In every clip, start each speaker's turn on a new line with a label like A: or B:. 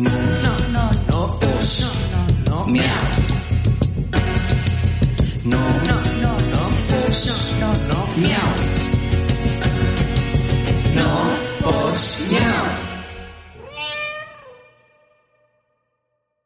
A: No, no, no, no, os. No, no, no. Miau. No, no, no, no, os. No, no, miau. No, os, miau.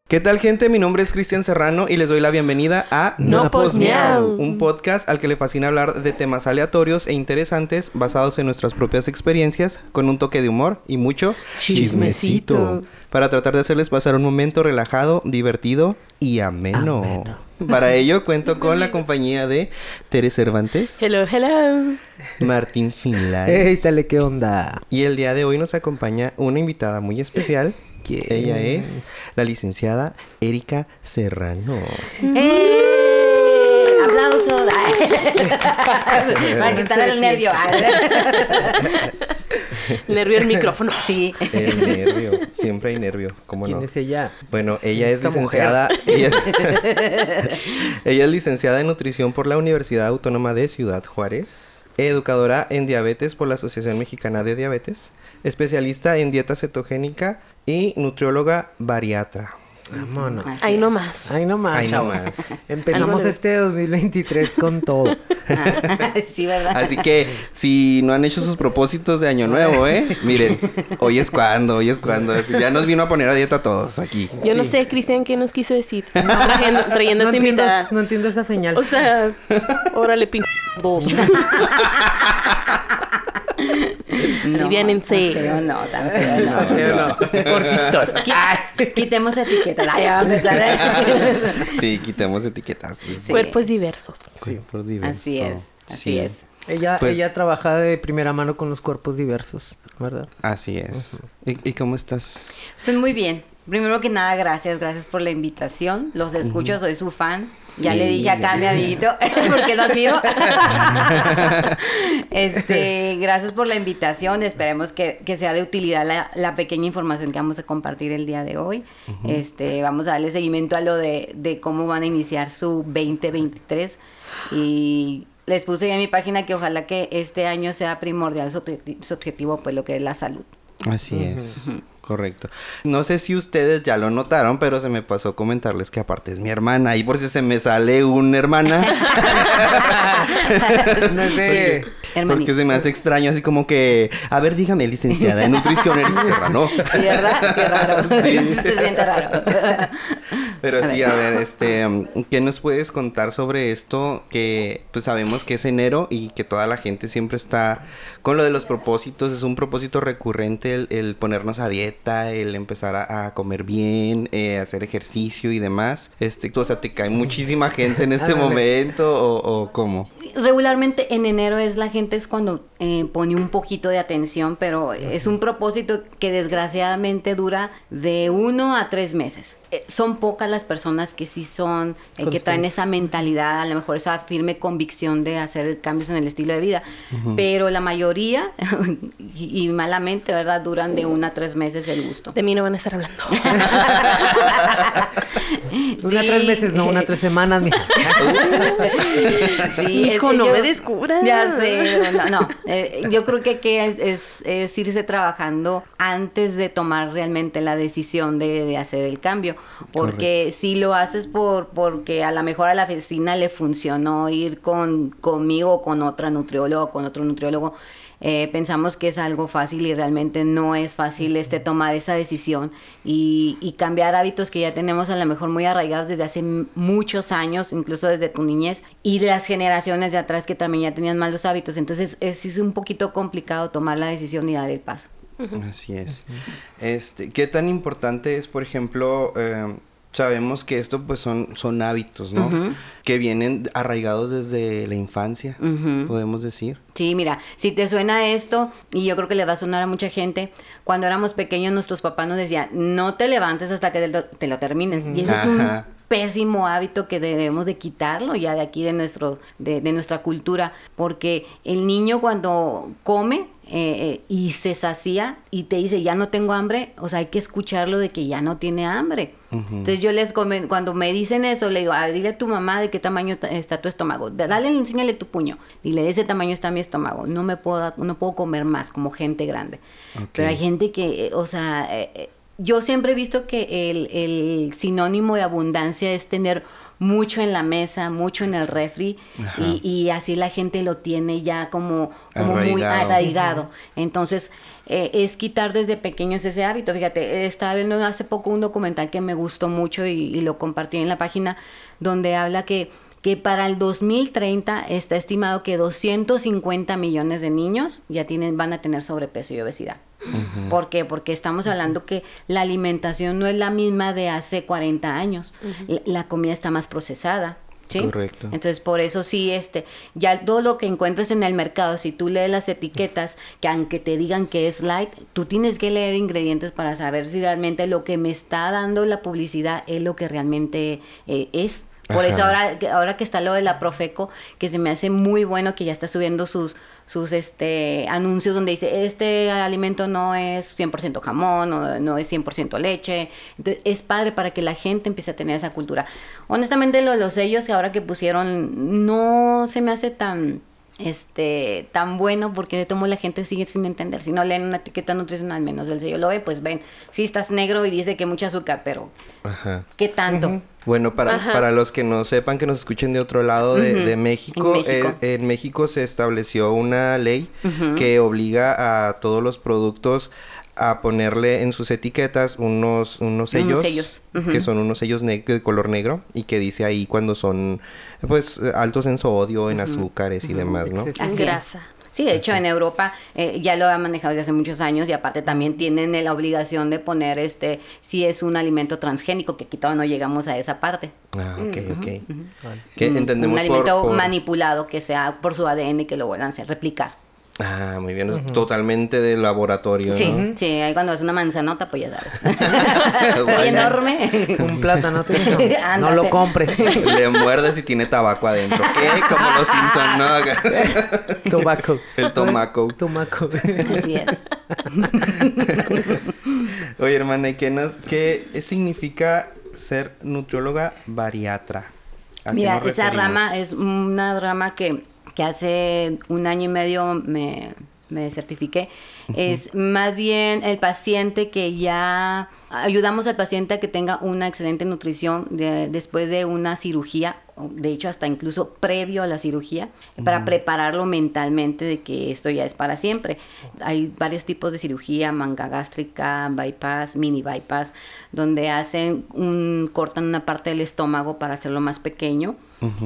B: ¿Qué tal gente? Mi nombre es Cristian Serrano y les doy la bienvenida a
C: No Pos Miau.
B: un podcast al que le fascina hablar de temas aleatorios e interesantes basados en nuestras propias experiencias con un toque de humor y mucho
C: Chismecito.
B: Para tratar de hacerles pasar un momento relajado, divertido y ameno.
C: Ameno.
B: Para ello cuento con la compañía de Tere Cervantes,
C: Hello, hello.
B: Martín Finlay
D: Ey, tale, ¿qué onda?
B: y el día de hoy nos acompaña una invitada muy especial.
D: ¿Quién?
B: Ella es la licenciada Erika Serrano.
E: ¡Eh! Para quitar el nervio.
C: Nervio el micrófono.
E: Sí.
B: El nervio, siempre hay nervio, ¿cómo
D: ¿Quién
B: no?
D: es ella?
B: Bueno, ella es licenciada. Ella, ella es licenciada en nutrición por la Universidad Autónoma de Ciudad Juárez, educadora en diabetes por la Asociación Mexicana de Diabetes, especialista en dieta cetogénica y nutrióloga bariatra.
D: Vámonos.
C: Ahí nomás.
D: Ay, no más,
B: Ay, no
D: chavos.
B: más.
D: Empezamos este 2023 con todo.
E: sí, ¿verdad?
B: Así que si no han hecho sus propósitos de año nuevo, ¿eh? Miren, hoy es cuando, hoy es cuando. Así, ya nos vino a poner a dieta a todos aquí.
C: Yo no sé, Cristian, qué nos quiso decir. Trayendo, trayendo
D: no,
C: esta
D: entiendo,
C: invitada.
D: no entiendo esa señal.
C: O sea, órale, pin...
E: No,
C: aliviánense.
E: tan feo no, tan feo no.
D: Pero no, cortitos.
E: Qui- Quitemos etiquetas. Ay, a empezar.
B: Sí, quitemos etiquetas. Sí.
E: Sí.
C: Cuerpos diversos.
B: Cuerpos diversos.
E: Así es, así
B: Sí.
E: es.
D: Ella,
B: Pues-
D: ella trabaja de primera mano con los cuerpos diversos, ¿verdad?
B: Así es. ¿Y, y cómo estás?
E: Pues muy bien. Primero que nada, gracias, gracias por la invitación. Los escucho, soy su fan. Ya le dije acá a mi amiguito, porque lo admiro. este, gracias por la invitación. Esperemos que, que sea de utilidad la, la pequeña información que vamos a compartir el día de hoy. Este, vamos a darle seguimiento a lo de, de cómo van a iniciar su 2023. Y les puse ya en mi página que ojalá que este año sea primordial su objetivo, pues lo que es la salud.
B: Así es. Correcto. No sé si ustedes ya lo notaron, pero se me pasó comentarles que aparte es mi hermana. Y por si se me sale una hermana.
D: No de-
E: Hermanito.
B: porque se me hace extraño, así como que. A ver, dígame, licenciada en nutrición, Erika Serrano.
E: Sí, ¿verdad? Qué raro.
B: Sí.
E: Se siente raro.
B: Pero
E: A
B: sí,
E: ver.
B: a ver, este, ¿qué nos puedes contar sobre esto? Que pues sabemos que es enero y que toda la gente siempre está con lo de los propósitos, es un propósito recurrente el, el ponernos a dieta, el empezar a, a comer bien, eh, hacer ejercicio y demás. Este, o sea, te cae muchísima gente en este momento o, o cómo?
E: Regularmente en enero es la gente es cuando eh, pone un poquito de atención, pero es un propósito que desgraciadamente dura de uno a tres meses. Eh, son pocas las personas que sí son, eh, que traen esa mentalidad, a lo mejor esa firme convicción de hacer cambios en el estilo de vida, pero la mayoría, y, y malamente, ¿verdad? Duran de uno a tres meses el gusto.
C: De mí no van a estar hablando.
D: Una
E: Sí.
D: tres meses, no, una tres semanas, mija.
E: Sí,
C: Hijo,
E: es-
C: no
E: yo-
C: me descubras.
E: Ya sé, no, no. eh, yo creo que, que es, es- es irse trabajando antes de tomar realmente la decisión de, de hacer el cambio. Porque si lo haces por porque a lo mejor a la vecina le funcionó ir con conmigo o con otra nutrióloga o con otro nutriólogo, eh, pensamos que es algo fácil y realmente no es fácil este tomar esa decisión y, y cambiar hábitos que ya tenemos a lo mejor muy arraigados desde hace muchos años, incluso desde tu niñez y las generaciones de atrás que también ya tenían malos hábitos. Entonces es, es un poquito complicado tomar la decisión y dar el paso.
B: Así es. Este, ¿qué tan importante es, por ejemplo, eh, sabemos que esto pues son, son hábitos, ¿no? Que vienen arraigados desde la infancia, podemos decir.
E: Sí, mira, si te suena esto, y yo creo que le va a sonar a mucha gente, cuando éramos pequeños nuestros papás nos decían, no te levantes hasta que te lo, te lo termines. Y eso es un pésimo hábito que debemos de quitarlo ya de aquí de, nuestro, de, de nuestra cultura, porque el niño cuando come, eh, eh, y se sacía y te dice ya no tengo hambre, o sea, hay que escucharlo de que ya no tiene hambre. Entonces yo les comen, cuando me dicen eso, le digo, "Ah, dile a tu mamá de qué tamaño ta- está tu estómago. Da- Dale, enséñale tu puño. Dile, de ese tamaño está mi estómago. No me puedo, no puedo comer más como gente grande. Pero hay gente que, eh, o sea, yo siempre he visto que el, el sinónimo de abundancia es tener mucho en la mesa, mucho en el refri y, y así la gente lo tiene ya como, como muy
B: Arraigado.
E: arraigado. Entonces, eh, es quitar desde pequeños ese hábito. Fíjate, estaba viendo hace poco un documental que me gustó mucho y, y lo compartí en la página donde habla que que para el 2030 está estimado que 250 millones de niños ya tienen, van a tener sobrepeso y obesidad. ¿Por qué? Porque estamos hablando que la alimentación no es la misma de hace 40 años. La- La comida está más procesada. ¿sí?
B: Correcto.
E: Entonces, por eso sí, este, ya todo lo que encuentres en el mercado, si tú lees las etiquetas, que aunque te digan que es light, tú tienes que leer ingredientes para saber si realmente lo que me está dando la publicidad es lo que realmente eh, es. Por eso ahora, que- ahora que está lo de la Profeco, que se me hace muy bueno que ya está subiendo sus sus este anuncios donde dice este alimento no es 100% jamón o no es 100% leche. Entonces es padre para que la gente empiece a tener esa cultura. Honestamente lo de los sellos que ahora que pusieron no se me hace tan este tan bueno porque de tomo la gente sigue sin entender. Si no leen una etiqueta nutricional menos del sello lo ve, pues ven, sí estás negro y dice que mucha azúcar, pero
B: Ajá.
E: ¿qué tanto?
B: Bueno, para,
C: Ajá.
B: para los que no sepan, que nos escuchen de otro lado de, de México,
E: en México.
B: eh, en México se estableció una ley que obliga a todos los productos a ponerle en sus etiquetas unos, unos sellos, que son unos sellos de color negro y que dice ahí cuando son pues altos en sodio, en azúcares y demás, ¿no?
E: Así
C: Grasa.
E: Sí, de hecho en Europa eh, ya lo han manejado desde hace muchos años y aparte también tienen la obligación de poner este si es un alimento transgénico, que aquí todavía no llegamos a esa parte.
B: Ah, ok, ok.
D: Vale.
B: Que
E: Un-
B: entendemos
E: un alimento
B: por, por-
E: manipulado que sea por su ADN y que lo vuelvan a hacer, replicar.
B: Ah, muy bien, es totalmente de laboratorio,
E: Sí,
B: ¿no?
E: sí, ahí cuando es una manzanota, pues ya sabes. Muy enorme.
D: Un plátano, no lo compres.
B: Le muerdes y tiene tabaco adentro. ¿Qué? Como los Simpson, ¿no?
D: Tobaco.
B: El tomaco.
D: Tomaco.
E: Así es.
B: Oye, hermana, ¿y qué, nos, qué significa ser nutrióloga bariatra? ¿A qué
E: Mira, esa rama es una rama que, que hace un año y medio me, me certifiqué. Es más bien el paciente que ya ayudamos al paciente a que tenga una excelente nutrición de- después de una cirugía, de hecho hasta incluso previo a la cirugía, para prepararlo mentalmente de que esto ya es para siempre. Hay varios tipos de cirugía, manga gástrica, bypass, mini bypass, donde hacen un, cortan una parte del estómago para hacerlo más pequeño.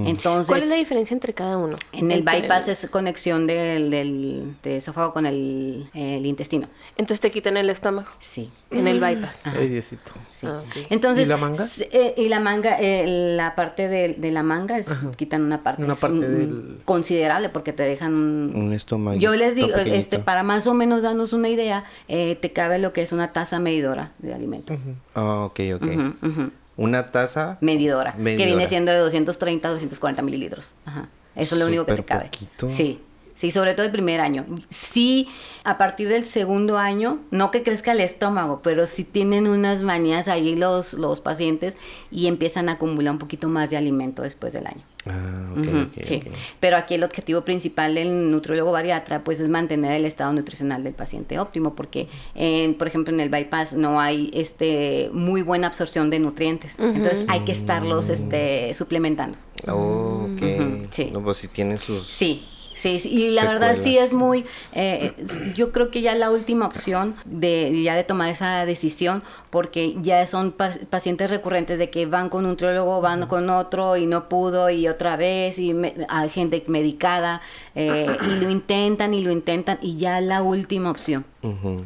E: Entonces,
C: ¿Cuál es la diferencia entre cada uno?
E: en el bypass es conexión del, del, de esófago con el, el intestino.
C: Entonces te quitan el estómago
E: Sí.
C: en el bypass.
D: Ay, Diosito.
E: sí.
C: Ah, ok.
E: Entonces,
D: ¿Y la manga?
E: eh, y la manga, eh, la parte de, de la manga es, quitan una parte,
D: Una
E: es
D: parte
E: un-
D: del-
E: considerable porque te dejan un,
B: Un estómago.
E: Yo les digo, este, para más o menos darnos una idea, eh, te cabe lo que es una taza medidora de alimento.
B: Ah, ok, ok.
E: Ujú, ujú.
B: Una taza.
E: Medidora, que viene siendo de 230 a 240 mililitros. Ajá. Eso es lo único que te cabe.
B: poquito.
E: Sí, sí, sobre todo el primer año. Sí, a partir del segundo año, no que crezca el estómago, pero sí tienen unas manías ahí los, los pacientes y empiezan a acumular un poquito más de alimento después del año.
B: Ah, ok,
E: Ujú,
B: ok,
E: sí.
B: ok.
E: Pero aquí el objetivo principal del nutriólogo bariatra pues es mantener el estado nutricional del paciente óptimo porque en, por ejemplo en el bypass no hay este muy buena absorción de nutrientes. Entonces hay que estarlos este suplementando.
B: Ok.
E: Sí.
B: No, pues si tiene sus...
E: Sí. Sí, sí, y la verdad sí es muy, eh, yo creo que ya la última opción de ya de tomar esa decisión, porque ya son pa- pacientes recurrentes de que van con un nutriólogo, van con otro y no pudo y otra vez y me- hay gente medicada eh, y lo intentan y lo intentan y ya la última opción.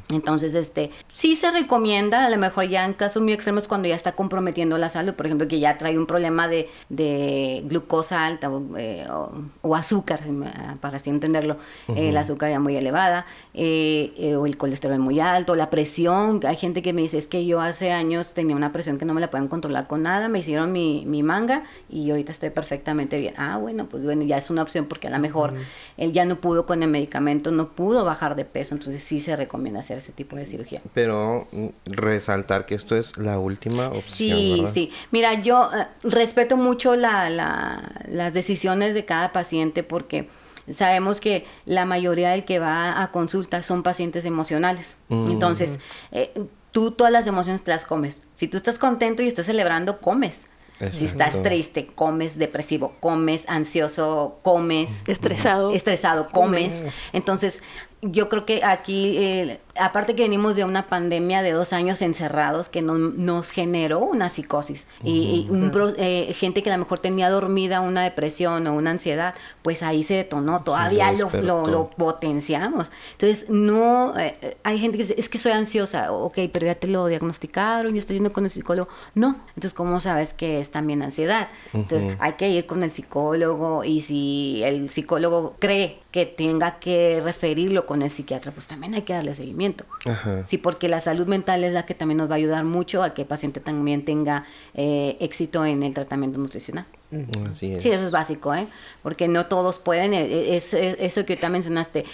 E: Entonces, este, sí se recomienda, a lo mejor ya en casos muy extremos cuando ya está comprometiendo la salud, por ejemplo, que ya trae un problema de, de glucosa alta o, eh, o- o azúcar, me- para así entenderlo, eh, el azúcar ya muy elevada, eh, o el colesterol muy alto, la presión, hay gente que me dice, es que yo hace años tenía una presión que no me la pueden controlar con nada, me hicieron mi, mi manga y ahorita estoy perfectamente bien. Ah, bueno, pues bueno, ya es una opción porque a lo mejor él ya no pudo con el medicamento, no pudo bajar de peso, entonces sí se recomienda hacer ese tipo de cirugía.
B: Pero mm, resaltar que esto es la última opción,
E: Sí,
B: ¿verdad?
E: sí. Mira, yo eh, respeto mucho la, la- las decisiones de cada paciente porque sabemos que la mayoría del que va a consulta son pacientes emocionales. Entonces, eh, tú todas las emociones te las comes. Si tú estás contento y estás celebrando, comes. Si estás triste, comes depresivo, comes ansioso, comes
C: Estresado.
E: estresado, comes. Entonces, yo creo que aquí, eh, aparte que venimos de una pandemia de dos años encerrados que no- nos generó una psicosis y, y un pro- eh, gente que a lo mejor tenía dormida una depresión o una ansiedad, pues ahí se detonó, todavía lo,
B: despertó.
E: lo, lo potenciamos. Entonces, no, eh, eh, hay gente que dice, es que soy ansiosa, ok, pero ya te lo diagnosticaron, ya estoy yendo con el psicólogo. No, entonces, ¿cómo sabes que es también ansiedad? Entonces, hay que ir con el psicólogo y si el psicólogo cree que tenga que referirlo con el psiquiatra, pues también hay que darle seguimiento.
B: Ajá.
E: Sí, porque la salud mental es la que también nos va a ayudar mucho a que el paciente también tenga eh, éxito en el tratamiento nutricional.
B: Así es.
E: Sí, eso es básico, ¿eh? Porque no todos pueden. eh, es- es- eso que tú mencionaste,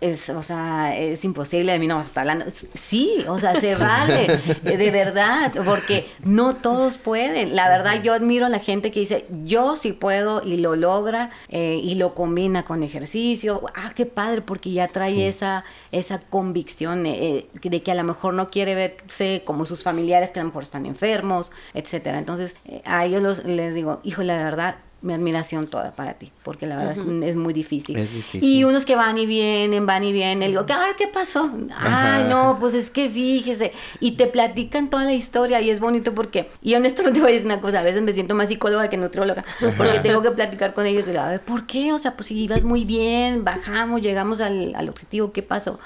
E: es, o sea, es imposible, de mí no vas a estar hablando. Sí, o sea, se vale, eh, de verdad, porque no todos pueden. La verdad, yo admiro a la gente que dice, yo sí puedo y lo logra eh, y lo combina con ejercicio. Ah, qué padre, porque ya trae
B: Sí.
E: esa, esa convicción eh, eh, de que a lo mejor no quiere verse como sus familiares que a lo mejor están enfermos, etcétera. Entonces, eh, a ellos los- les digo, híjole, de verdad, mi admiración toda para ti, porque la verdad es, es muy difícil.
B: Es difícil.
E: Y unos que van y vienen, van y vienen, digo, ¿qué, ay, ¿qué pasó? Ay, no, pues es que fíjese. Y te platican toda la historia y es bonito porque, y honestamente voy a decir una cosa, a veces me siento más psicóloga que nutrióloga, porque tengo que platicar con ellos y digo, a ver, ¿por qué? O sea, pues si ibas muy bien, bajamos, llegamos al, al objetivo, ¿qué pasó?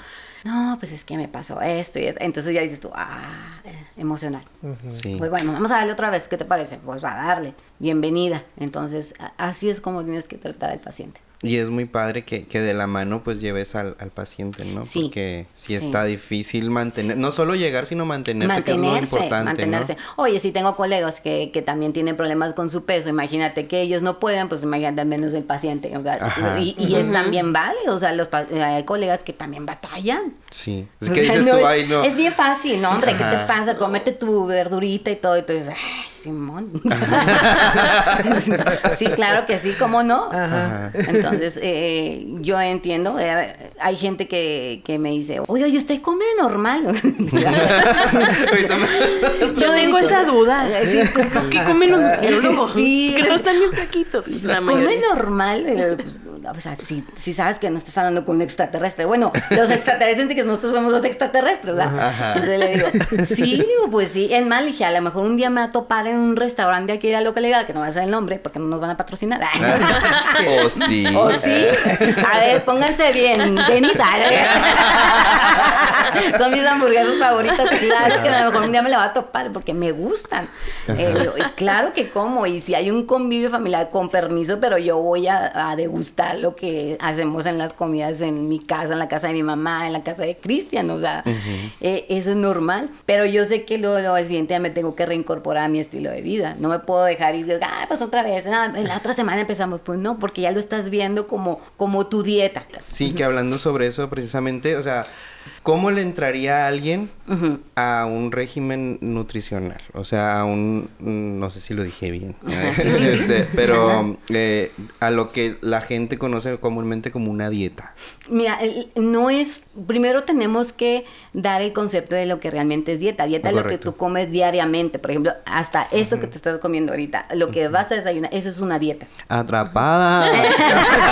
E: No, pues es que me pasó esto y esto. Entonces ya dices tú, ah, eh, emocional.
B: Sí.
E: Pues bueno, vamos a darle otra vez, ¿qué te parece? Pues va a darle, bienvenida. Entonces, así es como tienes que tratar al paciente.
B: Y es muy padre que, que de la mano pues lleves al, al paciente, ¿no?
E: Sí.
B: Porque si
E: Sí.
B: está difícil mantener, no solo llegar, sino mantenerte, que es lo
E: mantenerse,
B: importante,
E: mantenerse.
B: ¿no?
E: Oye, si tengo colegas que, que también tienen problemas con su peso, imagínate que ellos no pueden, pues imagínate menos del paciente. O sea,
B: Ajá.
E: y, y es también válido, o sea, los pa- eh, hay colegas que también batallan.
B: Sí. Es que dices
E: no
B: tú, ay, no.
E: es bien fácil, ¿no, hombre? ¿Qué te
B: Ajá.
E: pasa? Cómete tu verdurita y todo, y tú dices, ay, Simón. sí, claro que sí, ¿cómo no?
B: Ajá.
E: Entonces, eh, yo entiendo, eh, hay gente que, que me dice, oye, oye, usted come normal.
C: Yo tengo esa duda.
E: Sí,
C: ¿Por qué comen los nutriólogos?
E: Sí.
C: Que todos están bien flaquitos. La
E: Come normal, eh, pues, o sea, si, si sabes que no estás hablando con un extraterrestre. Bueno, los extraterrestres dicen que nosotros somos los extraterrestres, ¿verdad?
B: Ajá.
E: Entonces le digo, sí, digo, pues sí, es mal, dije, a lo mejor un día me va a topar en un restaurante de aquí de la localidad, que no va a ser el nombre, porque no nos van a patrocinar.
B: o sí.
E: ¿O sí? A ver, pónganse bien. Denis Son mis hamburguesas favoritas. Claro que a lo mejor un día me la va a topar porque me gustan. Eh, claro que como. Y si hay un convivio familiar, con permiso, pero yo voy a, a degustar lo que hacemos en las comidas en mi casa, en la casa de mi mamá, en la casa de Cristian. O sea, eh, eso es normal. Pero yo sé que luego, luego al siguiente día me tengo que reincorporar a mi estilo de vida. No me puedo dejar ir, ah, pues otra vez. No, la otra semana empezamos. Pues no, porque ya lo estás viendo como, como tu dieta.
B: Sí, que hablando sobre eso precisamente, o sea, ¿cómo le entraría a alguien a un régimen nutricional? O sea, a un, mm, no sé si lo dije bien. Este, pero eh, a lo que la gente conoce comúnmente como una dieta.
E: Mira, no es. Primero tenemos que dar el concepto de lo que realmente es dieta. Dieta es lo que tú comes diariamente. Por ejemplo, hasta esto que te estás comiendo ahorita, lo que vas a desayunar, eso es una dieta.
B: Atrapada.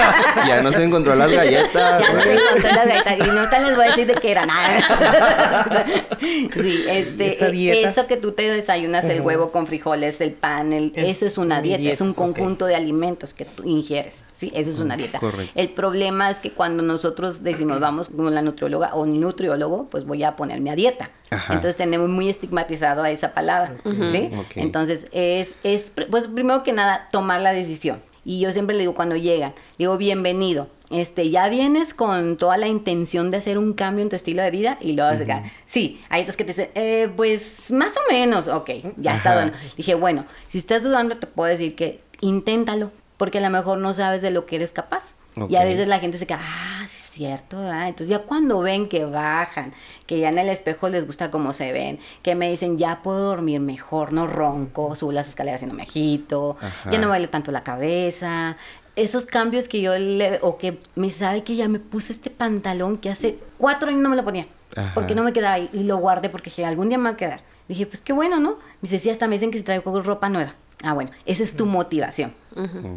B: ya no se encontró las galletas.
E: Ya no te encontré las galletas. Y no te les voy a decir de qué era nada. sí, este,
D: dieta.
E: eso que tú te desayunas, el huevo con frijoles, el pan, el- eso es una dieta, es un conjunto de alimentos que tú ingieres. Sí, eso es una dieta.
B: correcto.
E: El problema es que cuando nosotros decimos vamos con la nutrióloga o nutriólogo, pues voy a ponerme a dieta.
B: Ajá.
E: Entonces tenemos muy estigmatizado a esa palabra, ¿sí? Entonces es, es, pues primero que nada, tomar la decisión. Y yo siempre le digo cuando llegan, digo, bienvenido. Este, ya vienes con toda la intención de hacer un cambio en tu estilo de vida y luego uh sí, hay otros que te dicen, eh, pues más o menos, ok, ya está bueno. Dije, bueno, si estás dudando te puedo decir que inténtalo, porque a lo mejor no sabes de lo que eres capaz. Y a veces la gente se queda, ah, sí es cierto, ¿verdad?". entonces ya cuando ven que bajan, que ya en el espejo les gusta cómo se ven, que me dicen, ya puedo dormir mejor, no ronco, subo las escaleras y no me agito,
B: Ajá.
E: ya no me duele tanto la cabeza, esos cambios que yo le, o que me sabe que ya me puse este pantalón que hace cuatro años no me lo ponía,
B: Ajá.
E: porque no me quedaba ahí y lo guardé porque dije, algún día me va a quedar. Dije, pues qué bueno, ¿no? Me dice, sí, hasta me dicen que si traigo ropa nueva. Ah, bueno, esa es tu motivación.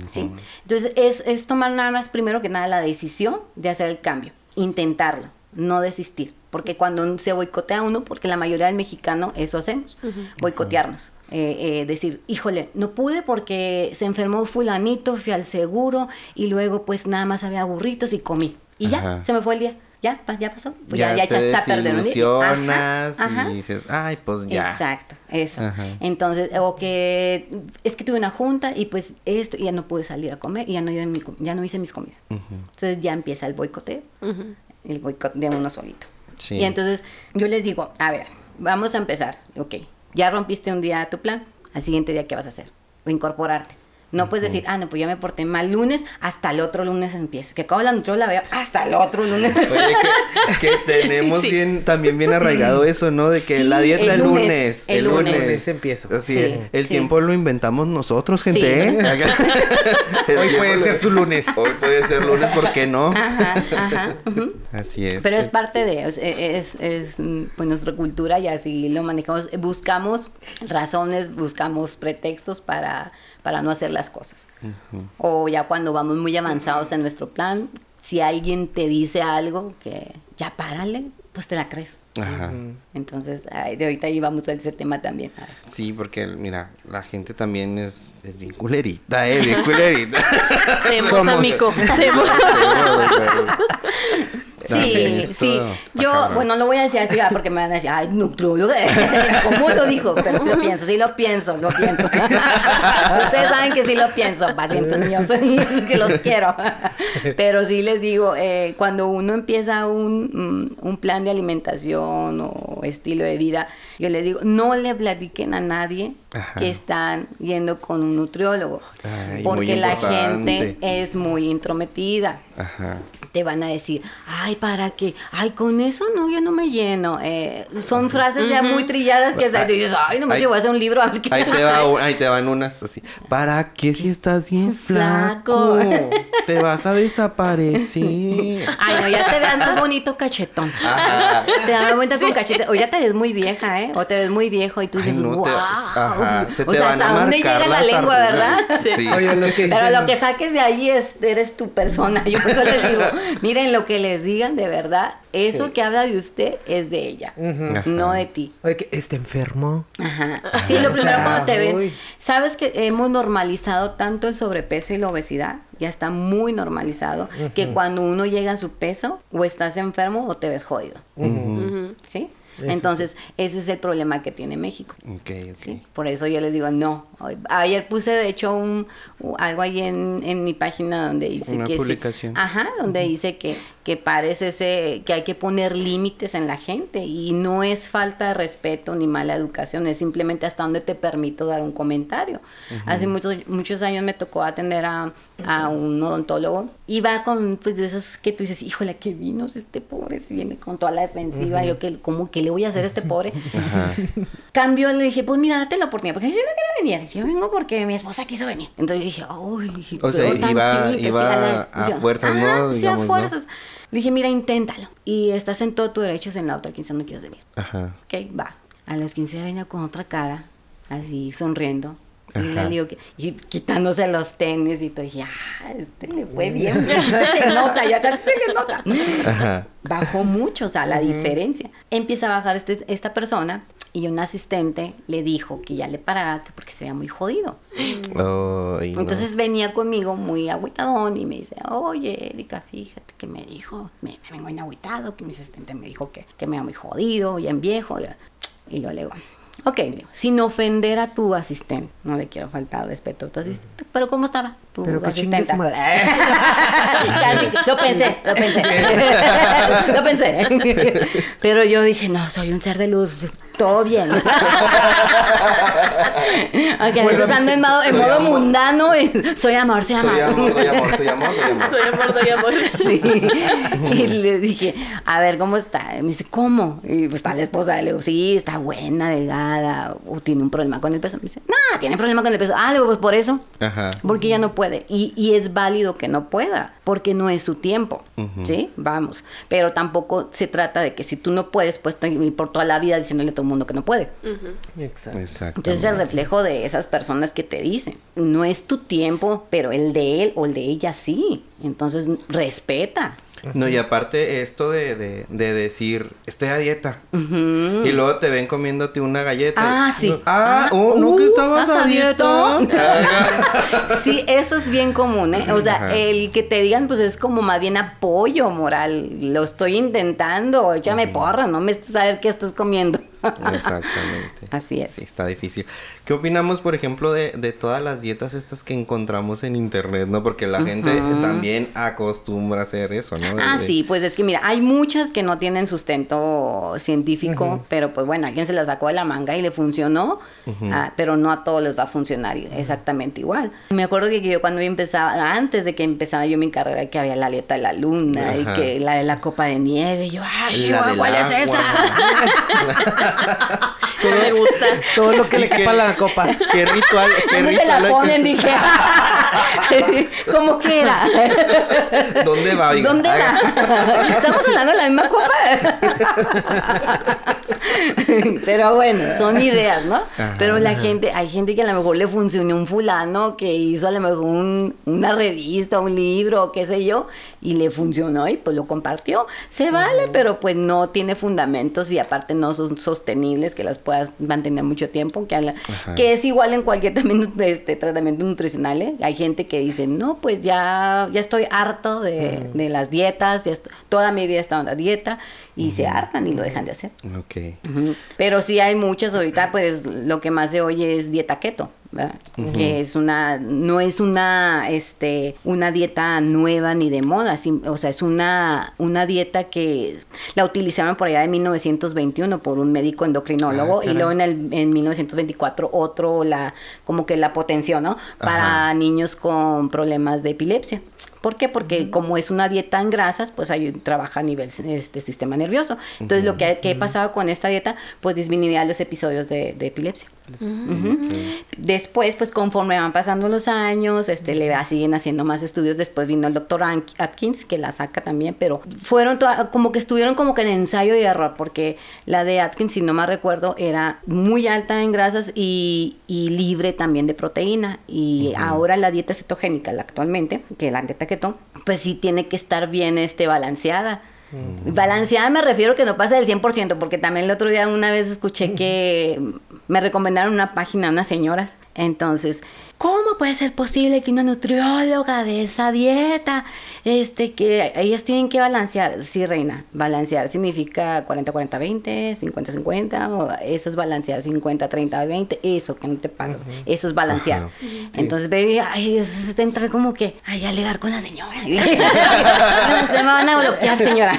E: ¿sí? Entonces, es, es tomar nada más, primero que nada, la decisión de hacer el cambio, intentarlo, no desistir. Porque cuando se boicotea uno, porque la mayoría del mexicano eso hacemos, boicotearnos. Eh, eh, decir, híjole, no pude porque se enfermó fulanito, fui al seguro y luego pues nada más había burritos y comí. Y ya,
B: Ajá.
E: se me fue el día. Ya, ya pasó. Pues ya, ya,
B: te
E: echaste a perder un día.
B: desilusionas
E: Ajá, ajá.
B: y dices, ay, pues ya.
E: Exacto, eso.
B: Ajá.
E: Entonces, o que es que tuve una junta y pues esto, y ya no pude salir a comer y ya no, ya no hice mis comidas. Entonces ya empieza el boicoteo, el boicot de uno solito.
B: Sí.
E: Y entonces yo les digo, a ver, vamos a empezar. Ok, ya rompiste un día tu plan, al siguiente día, ¿qué vas a hacer? Reincorporarte. No puedes decir, ah, no, pues ya me porté mal lunes, hasta el otro lunes empiezo. Que acabo la nutrióloga, veo, hasta el otro lunes.
B: Oye, que, que tenemos
E: Sí.
B: bien, también bien arraigado eso, ¿no? De que
E: Sí,
B: la dieta
E: el
B: el
E: lunes,
B: lunes.
E: el lunes.
D: Lunes empiezo.
B: Así
E: Sí,
B: es. El
E: sí.
B: tiempo lo inventamos nosotros, gente,
E: Sí.
B: ¿eh?
D: Hoy puede ser su lunes.
B: Hoy puede ser lunes, ¿por qué no?
E: Ajá, ajá.
B: Así es.
E: Pero es parte de, es, es, es, mm, pues nuestra cultura y así lo manejamos. Buscamos razones, buscamos pretextos para, para no hacer las cosas. O ya cuando vamos muy avanzados en nuestro plan, si alguien te dice algo que ya párale, pues te la crees.
B: Ajá.
E: Entonces, ay, de ahorita íbamos a ese tema también.
B: Sí, porque mira, la gente también es, es bien culerita, eh, bien culerita.
C: Semos,
B: Somos.
C: amigo. Semos.
E: Sí, sí. Yo,
B: cabrón.
E: bueno, lo voy a decir así, porque me van a decir, ay, nutrióloga. ¿Cómo lo dijo? Pero sí lo pienso, sí lo pienso, lo pienso. Ustedes saben que sí lo pienso, pacientes míos, que los quiero. Pero sí les digo, eh, cuando uno empieza un, mm, un plan de alimentación o estilo de vida, yo les digo, no le platiquen a nadie
B: Ajá.
E: que están yendo con un nutriólogo.
B: Ay,
E: porque la gente es muy intrometida
B: Ajá.
E: Te van a decir, ay, ¿para qué? Ay, con eso no, yo no me lleno. Eh, son frases ya muy trilladas que dices, ay, no me voy a hacer un libro. a ver qué
B: Ahí te, va, un- ahí te van unas así. ¿Para qué si estás bien flaco?
E: Flaco.
B: Te vas a desaparecer.
E: Ay, no, ya te veas más bonito cachetón.
B: Ajá.
E: Te das cuenta con cachete. O ya te ves muy vieja, ¿eh? O te ves muy viejo y tú
B: Ay,
E: dices,
B: no,
E: wow.
B: te- ajá, se
E: o
B: te
E: sea,
B: van a
E: hasta dónde
B: marcar
E: llega la lengua, ¿verdad?
B: arrugas. Sí.
D: Oye, lo que
E: Pero lo que saques de ahí es, eres tu persona. Yo por eso les digo, miren lo que les digan de verdad, eso que habla de usted es de ella, no de ti.
D: Oye, que está enfermo.
E: Ajá. Sí, lo primero cuando te ven, sabes que hemos normalizado tanto el sobrepeso y la obesidad, ya está muy normalizado, que cuando uno llega a su peso, o estás enfermo o te ves jodido. ¿Sí? Entonces, ese es el problema que tiene México.
B: Ok, ok.
E: ¿sí? Por eso yo les digo, no. Ayer puse, de hecho, un, algo ahí en, en mi página donde dice
B: Una
E: que... sí-
B: publicación.
E: ajá, donde dice que, que parece ese, que hay que poner límites en la gente y no es falta de respeto ni mala educación, es simplemente hasta donde te permito dar un comentario. Hace muchos, muchos años me tocó atender a, a un odontólogo. Iba con, pues, de esas que tú dices, híjole, qué vinos este pobre, si viene con toda la defensiva, yo, que, ¿cómo que le voy a hacer a este pobre?
B: Ajá.
E: Cambio, le dije, pues mira, date la oportunidad, porque yo no quería venir, yo vengo porque mi esposa quiso venir. Entonces dije, uy, dije,
B: O sea, iba-
E: la-
B: a
E: yo,
B: fuerzas, ¿no?
E: dije, mira, inténtalo. Y estás en todo tu derecho, en la otra quincena no quieres venir.
B: Ajá.
E: Ok, va. A los 15 venía con otra cara, así sonriendo. Y
B: Ajá.
E: le digo que, y quitándose los tenis y todo. Dije, ah, este le fue bien. Sí se le nota, ya casi se le nota.
B: Ajá.
E: Bajó mucho, o sea, la diferencia. Empieza a bajar este- esta persona y un asistente le dijo que ya le parara que porque se veía muy jodido.
B: No.
E: Entonces venía conmigo muy agüitadón y me dice, oye, Erika, fíjate que me dijo, me, me vengo bien agüitado, que mi asistente me dijo que, que me veía muy jodido, ya en viejo. ya". Y yo le digo, ok, sin ofender a tu asistente, no le quiero faltar respeto a tu asistente, pero ¿cómo estaba tu
D: Pero madre.
E: Casi, lo pensé, lo pensé. lo pensé. Pero yo dije, no, soy un ser de luz, todo bien. Aunque a veces ando en modo, en modo
B: amor.
E: mundano, y soy amor, soy amor.
B: Soy amor, soy amor, soy amor, soy amor.
C: Soy amor, doy amor.
E: Sí. Y le dije, a ver, ¿cómo está? Y me dice, ¿cómo? Y pues está la esposa. Le digo, sí, está buena, delgada. O tiene un problema con el peso. Me dice, no, tiene problema con el peso. Ah, le digo, pues por eso.
B: Ajá.
E: Porque ella no puede. Y, y es válido que no pueda, porque no es su tiempo. ¿Sí? Vamos. Pero tampoco se trata de que si tú no puedes, pues por toda la vida diciéndole a todo el mundo que no puede.
D: Exacto.
E: Entonces es el reflejo de esas personas que te dicen, no es tu tiempo, pero el de él o el de ella sí. Entonces respeta.
B: No, y aparte esto de, de, de decir, estoy a dieta. Y luego te ven comiéndote una galleta.
E: Ah, sí.
B: Ah,
E: Ah,
B: oh, ¿no que
E: uh,
B: estabas
E: ¿estás
B: a dieta?
E: dieta? Sí, eso es bien común, ¿eh? O sea,
B: Ajá.
E: el que te digan, pues es como más bien apoyo moral. Lo estoy intentando, échame porra, no me ver qué estás comiendo.
B: Exactamente.
E: Así es.
B: Sí, está difícil. ¿Qué opinamos, por ejemplo, de, de todas las dietas estas que encontramos en internet, no? Porque la gente también acostumbra a hacer eso, ¿no?
E: Ah,
B: De-
E: sí, pues es que mira, hay muchas que no tienen sustento científico, pero pues bueno, alguien se la sacó de la manga y le funcionó, ah, pero no a todos les va a funcionar i- exactamente igual. Me acuerdo que yo cuando yo empezaba, antes de que empezara yo mi carrera, que había la dieta de la luna y que la de la copa de nieve, yo, ¡ay,
B: La del
E: ¿cuál es esa?
C: No me gusta.
D: Todo lo que
B: ¿Y
D: le quepa a la copa.
B: ¿Qué ritual? ¿Qué
E: ¿Dónde se
B: ritual
E: la
B: hay que
E: ponen? Dije, ¿cómo que era?
B: ¿Dónde va? oiga?
E: ¿Dónde la? ¿Estamos hablando de la misma copa? Pero bueno, son ideas, ¿no?
B: Ajá.
E: Pero la gente, hay gente que a lo mejor le funcionó un fulano que hizo a lo mejor un- una revista, un libro, qué sé yo, y le funcionó y pues lo compartió. Se vale, pero pues no tiene fundamentos y aparte no son sostenibles que las puedas mantener mucho tiempo, que, la- es igual en cualquier también este tratamiento nutricional. ¿eh? Hay gente que dice, no, pues ya, ya estoy harto de, de las dietas, ya toda mi vida he estado en la dieta y se hartan y lo dejan de hacer.
B: Ok.
E: Ujú. Pero sí hay muchas ahorita, pues lo que más se oye es dieta keto, que es una, no es una, este, una dieta nueva ni de moda, o sea, es una, una dieta que la utilizaron por allá de 1921 por un médico endocrinólogo
B: Ah,
E: y luego en el en 1924 otro la, como que la potenció, ¿no? Para
B: Ajá.
E: niños con problemas de epilepsia. ¿Por qué? Porque como es una dieta en grasas, pues ahí trabaja a nivel este sistema nervioso. Entonces, lo que, que pasaba con esta dieta, pues disminuía los episodios de, de epilepsia. Después, pues conforme van pasando los años, este, le siguen haciendo más estudios. Después vino el doctor Atkins, que la saca también, pero fueron toda- como que estuvieron como que en ensayo y error, porque la de Atkins, si no me recuerdo, era muy alta en grasas y, y libre también de proteína. Y ahora la dieta cetogénica, la actualmente, que la dieta keto, pues sí tiene que estar bien este, balanceada. Balanceada me refiero que no pasa del 100%, porque también el otro día una vez escuché que me recomendaron una página unas señoras. Entonces, ¿cómo puede ser posible que una nutrióloga de esa dieta, este, que ellas tienen que balancear? Sí, reina, balancear significa 40-40-20, 50-50, o eso es balancear 50-30-20, eso que no te pasas, eso es balancear.
B: Ajá.
E: Entonces, baby, ay, eso es de entrar como que, ay, a alegar con la señora. Me van a bloquear, señora.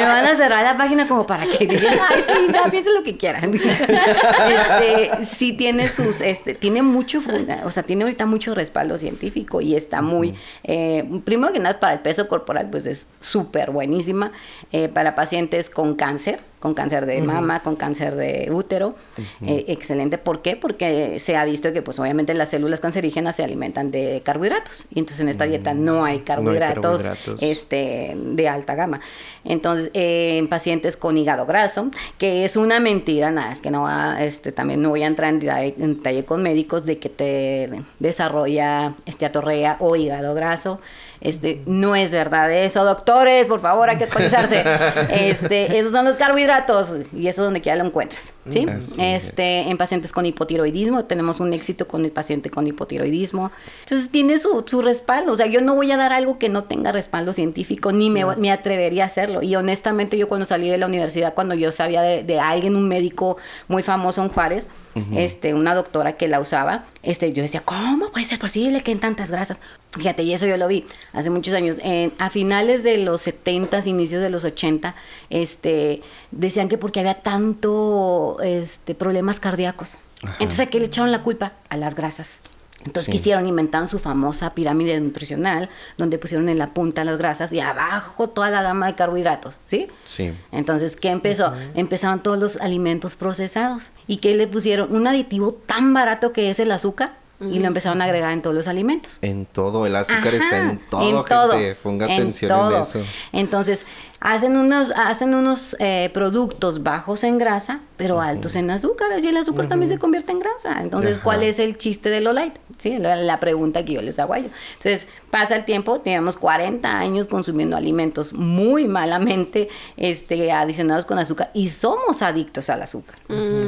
E: me van a cerrar la página como para que digan, ay, sí, vea, piense lo que quieran. este, sí tiene sus, este, tiene mucho, funda- o sea, tiene ahorita mucho respaldo científico y está muy, eh, primero que nada, para el peso corporal, pues es súper buenísima. Eh, para pacientes con cáncer, con cáncer de mama, con cáncer de útero, eh, excelente. ¿Por qué? Porque se ha visto que, pues, obviamente las células cancerígenas se alimentan de carbohidratos y entonces en esta dieta no hay carbohidratos,
B: carbohidratos.
E: este, de alta gama. Entonces, eh, en pacientes con hígado graso, que es una mentira, nada, es que no va, este, también no voy a entrar en detalle, en detalle con médicos de que te desarrolla esteatorrea o hígado graso. Este, no es verdad eso, doctores, por favor, hay que actualizarse. Este, esos son los carbohidratos y eso donde quiera lo encuentras, ¿sí?
B: Así es.
E: Este, en pacientes con hipotiroidismo, tenemos un éxito con el paciente con hipotiroidismo. Entonces, tiene su, su respaldo. O sea, yo no voy a dar algo que no tenga respaldo científico, ni me, me atrevería a hacerlo. Y honestamente, yo cuando salí de la universidad, cuando yo sabía de, de alguien, un médico muy famoso en Juárez, este, una doctora que la usaba, este, yo decía, ¿cómo puede ser posible que en tantas grasas? Fíjate, y eso yo lo vi hace muchos años. En- a finales de los 70, inicios de los 80, este, decían que porque había tanto este, problemas cardíacos. Entonces, ¿a qué le echaron la culpa? A las grasas. Entonces
B: Sí.
E: quisieron inventar su famosa pirámide nutricional, donde pusieron en la punta las grasas y abajo toda la gama de carbohidratos, ¿sí?
B: Sí.
E: Entonces, ¿qué empezó? Empezaron todos los alimentos procesados. ¿Y qué le pusieron? Un aditivo tan barato que es el azúcar y lo empezaron a agregar en todos los alimentos.
B: En todo, el azúcar está en todo, gente. Ponga
E: en
B: atención
E: todo.
B: en eso.
E: Entonces, hacen unos, hacen unos eh, productos bajos en grasa, pero altos en azúcar. Y el azúcar también se convierte en grasa. Entonces,
B: Ajá.
E: ¿cuál es el chiste de lo light? Sí, la, la pregunta que yo les hago a ellos. Entonces, pasa el tiempo, tenemos 40 años consumiendo alimentos muy malamente este, adicionados con azúcar y somos adictos al azúcar.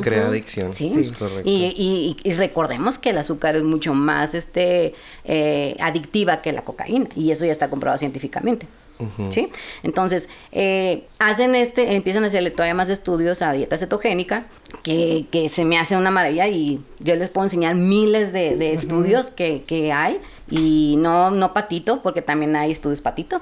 B: Crea adicción.
E: Sí,
B: correcto.
E: Y, y- y recordemos que el azúcar es mucho más este, eh, adictiva que la cocaína y eso ya está comprobado científicamente. ¿Sí? Entonces, eh, hacen este, empiezan a hacerle todavía más estudios a dieta cetogénica, que, que se me hace una maravilla y yo les puedo enseñar miles de, de estudios que, que hay y no, no patito, porque también hay estudios patito,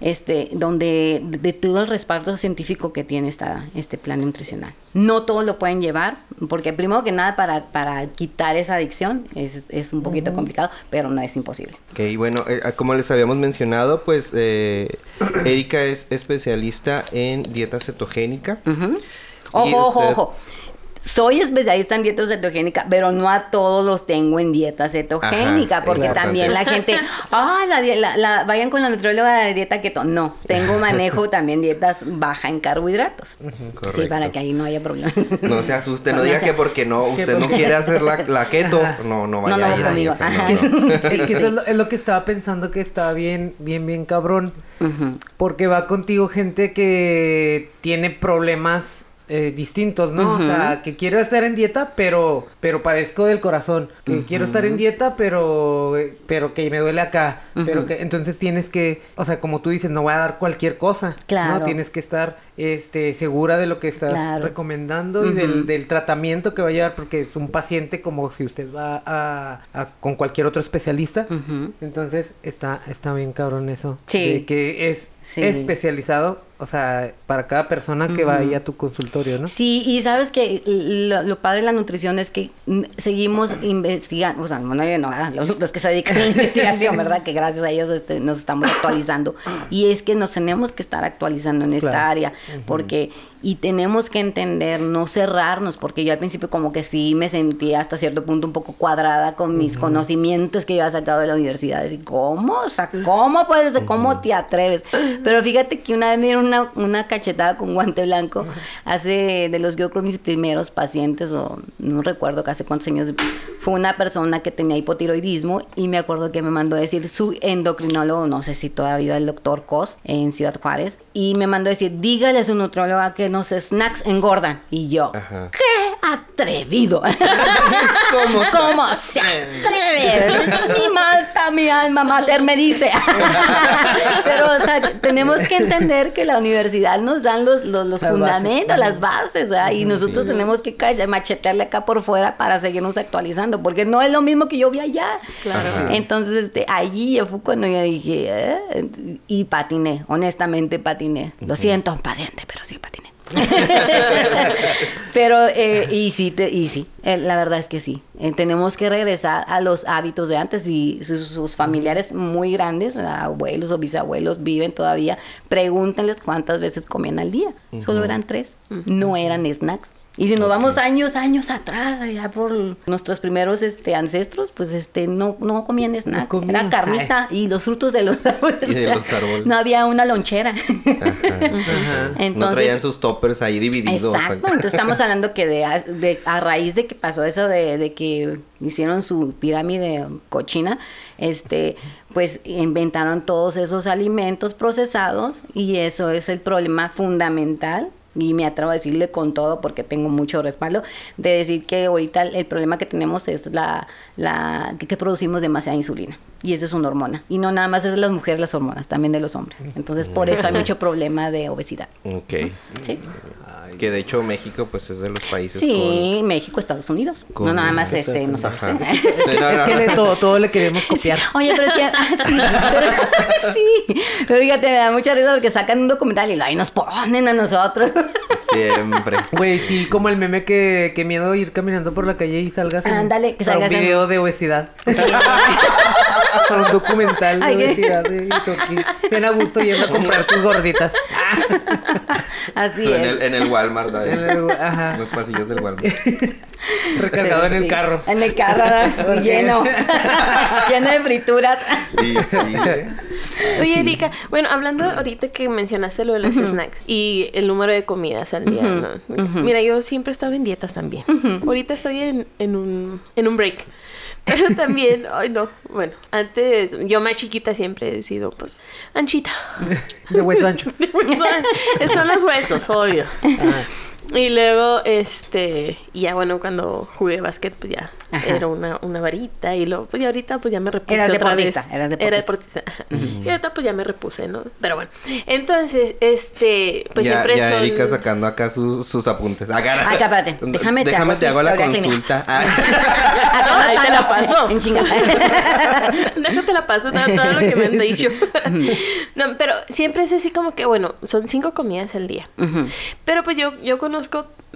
E: este, donde de, todo el respaldo científico que tiene esta, este plan nutricional. No todos lo pueden llevar, porque primero que nada para, para quitar esa adicción es, es un poquito complicado, pero no es imposible.
B: Ok, bueno, eh, como les habíamos mencionado, pues eh, Erika es especialista en dieta cetogénica.
E: Ojo, ojo, ojo. Soy especialista en dieta cetogénica, pero no a todos los tengo en dieta cetogénica,
B: Ajá,
E: porque también la gente, ah, la, die- la- la- vayan con la nutrióloga de dieta keto. No, tengo manejo también dietas baja en carbohidratos. Sí, para que ahí no haya problema.
B: No se asuste, no diga que porque no, usted no quiere hacer la, la keto, no, no vaya
E: No, no,
B: a ir
E: conmigo.
B: no,
E: Ajá.
B: no.
D: Sí, que eso es lo, es lo que estaba pensando que estaba bien, bien, bien cabrón. Porque va contigo gente que tiene problemas eh, distintos, ¿no? O sea, que quiero estar en dieta, pero, pero padezco del corazón. Que quiero estar en dieta, pero, pero que me duele acá. Pero que, entonces tienes que, o sea, como tú dices, no voy a dar cualquier cosa.
E: Claro.
D: ¿no? Tienes que estar, este, segura de lo que estás
E: Claro.
D: recomendando y del, del tratamiento que va a llevar, porque es un paciente como si usted va a, a- con cualquier otro especialista. Entonces está, está bien cabrón eso.
E: Sí.
D: De que es
E: Sí.
D: especializado, o sea, para cada persona que va ahí a tu consultorio, ¿no?
E: Sí, y sabes que lo, lo padre de la nutrición es que seguimos investigando, o sea, no, ah, los, los que se dedican a la investigación, ¿verdad? Que gracias a ellos este, nos estamos actualizando. Y es que nos tenemos que estar actualizando en esta
D: Claro.
E: área, porque, y tenemos que entender, no cerrarnos, porque yo al principio como que sí me sentía hasta cierto punto un poco cuadrada con mis conocimientos que yo había sacado de la universidad. Decir, ¿cómo? O sea, ¿cómo puedes, cómo te atreves? Pero fíjate que una vez me dieron una, una cachetada con guante blanco, hace de los yo creo mis primeros pacientes, o no recuerdo hace cuántos años, fue una persona que tenía hipotiroidismo y me acuerdo que me mandó a decir su endocrinólogo, no sé si todavía el doctor Cos en Ciudad Juárez, y me mandó a decir, dígale a su nutróloga que los snacks engordan. Y yo,
B: Ajá.
E: ¡qué atrevido!
B: ¿Cómo se
E: ¿Cómo se atreve? Mi malta, mi alma mater me dice. Pero, o sea, tenemos que entender que la universidad nos dan los, los, los
D: Las
E: fundamentos,
D: bases.
E: las bases, ¿verdad? Y nosotros tenemos que machetearle acá por fuera para seguirnos actualizando, porque no es lo mismo que yo vi allá.
B: Claro.
E: Entonces, este, allí ya fue cuando yo dije, ¿eh? y patiné, honestamente patiné. Lo siento, paciente, pero sí patiné. Pero, eh, y sí, te- y sí, eh, la verdad es que sí. Eh, tenemos que regresar a los hábitos de antes y sus, sus familiares muy grandes, abuelos o bisabuelos, viven todavía. Pregúntenles cuántas veces comían al día. Solo eran tres, no eran snacks. Y si nos vamos años, años atrás, allá por nuestros primeros este, ancestros, pues este no, no comían snack,
D: comían.
E: era carnita y los frutos de los árboles.
B: Y de los árboles.
E: No había una lonchera.
B: Ajá.
E: Entonces,
B: no traían sus toppers ahí divididos.
E: Exacto, entonces estamos hablando que de- a raíz de que pasó eso de, de que hicieron su pirámide cochina, este, pues inventaron todos esos alimentos procesados y eso es el problema fundamental. Y me atrevo a decirle con todo porque tengo mucho respaldo de decir que ahorita el, el problema que tenemos es la, la que, que producimos demasiada insulina. Y eso es una hormona. Y no nada más es de las mujeres las hormonas también de los hombres. Entonces por eso hay mucho problema de obesidad.
B: Ok.
E: sí
B: Que de hecho México pues es de los países
E: Sí, México, Estados Unidos.
B: con-
E: no nada más este, nosotros. ¿eh?
B: No,
D: Es que todo, todo le queremos copiar.
E: Oye, pero sí, ah, sí, pero- sí. Pero fíjate, me da mucha risa porque sacan un documental y ahí nos ponen a nosotros.
B: Siempre.
D: Güey, sí, como el meme que, que miedo ir caminando por la calle y salgas en,
E: Ándale, que
D: para
E: salgas
D: un
E: en-
D: video de obesidad. Para un documental de
E: Ay,
D: obesidad de. Bien a gusto yendo a comprar tus gorditas.
E: Así
B: Tú en
E: es.
B: el, en el Walmart, ahí.
D: En el- ajá.
B: En los pasillos del Walmart.
D: Recargado en el
E: Sí,
D: carro.
E: En el carro, lleno. lleno de frituras.
B: Sí. ¿eh?
C: Oye, Erika, bueno, hablando ahorita que mencionaste lo de los snacks y el número de comidas al día, ¿no? Mira, yo siempre he estado en dietas también. Ahorita estoy en, en, un, en un break. También, ay no, bueno, antes, yo más chiquita siempre he sido, pues, anchita.
D: De hueso ancho.
C: son, son los huesos, obvio.
D: Ah,
C: Y luego, este, y ya bueno, cuando jugué básquet, pues ya
E: Ajá.
C: era una, una varita. Y luego, pues ya ahorita, pues ya me repuse.
E: Eras
C: otra
E: deportista,
C: vez.
E: eras
C: Era deportista. Y ahorita, pues ya me repuse, ¿no? Pero bueno, entonces, este, pues
B: ya,
C: siempre
B: ya
C: son...
B: Erika sacando acá sus, sus apuntes. Acá,
E: Acá, espérate. Déjame te
B: Déjame te hago la consulta. Ah.
C: No, ahí te la paso.
E: En chinga.
C: Déjate la paso todo, todo lo que me han dicho. no, pero siempre es así como que, bueno, son cinco comidas al día. Pero pues yo, yo conozco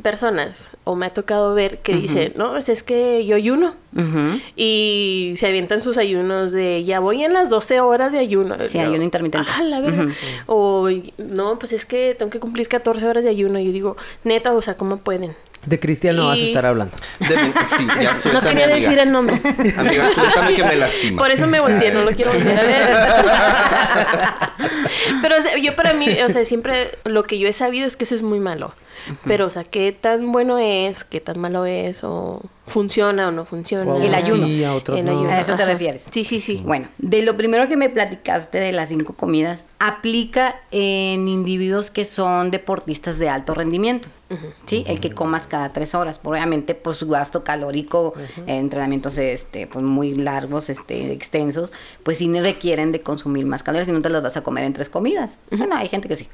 C: personas, o me ha tocado ver, que dicen, no, pues es que yo ayuno.
E: Ujú.
C: Y se avientan sus ayunos de, ya voy en las 12 horas de ayuno.
E: Sí,
C: Yo,
E: ayuno intermitente.
C: Ah, la verdad. O, no, pues es que tengo que cumplir 14 horas de ayuno. Y yo digo, neta, o sea, ¿cómo pueden?
D: De Cristian no vas a estar hablando.
B: De- sí, ya
C: No quería
B: amiga.
C: decir el nombre.
B: Amiga, suéltame que me lastima.
C: Por eso me volteé, no lo quiero voltear a ver. Pero o sea, yo para mí, o sea, siempre lo que yo he sabido es que eso es muy malo. Pero, o sea, qué tan bueno es, qué tan malo es, o funciona o no funciona.
E: El ayuno.
D: Sí, a otros
C: El
D: no.
C: ayuno,
E: ¿A eso te
C: ajá.
E: refieres?
C: Sí, sí, sí.
E: Bueno, de lo primero que me platicaste de las cinco comidas, aplica en individuos que son deportistas de alto rendimiento. ¿Sí? El que comas cada tres horas. Obviamente, por su gasto calórico, eh, entrenamientos este, pues, muy largos, este, extensos, pues sí requieren de consumir más calorías y no te las vas a comer en tres comidas. Bueno, hay gente que sí,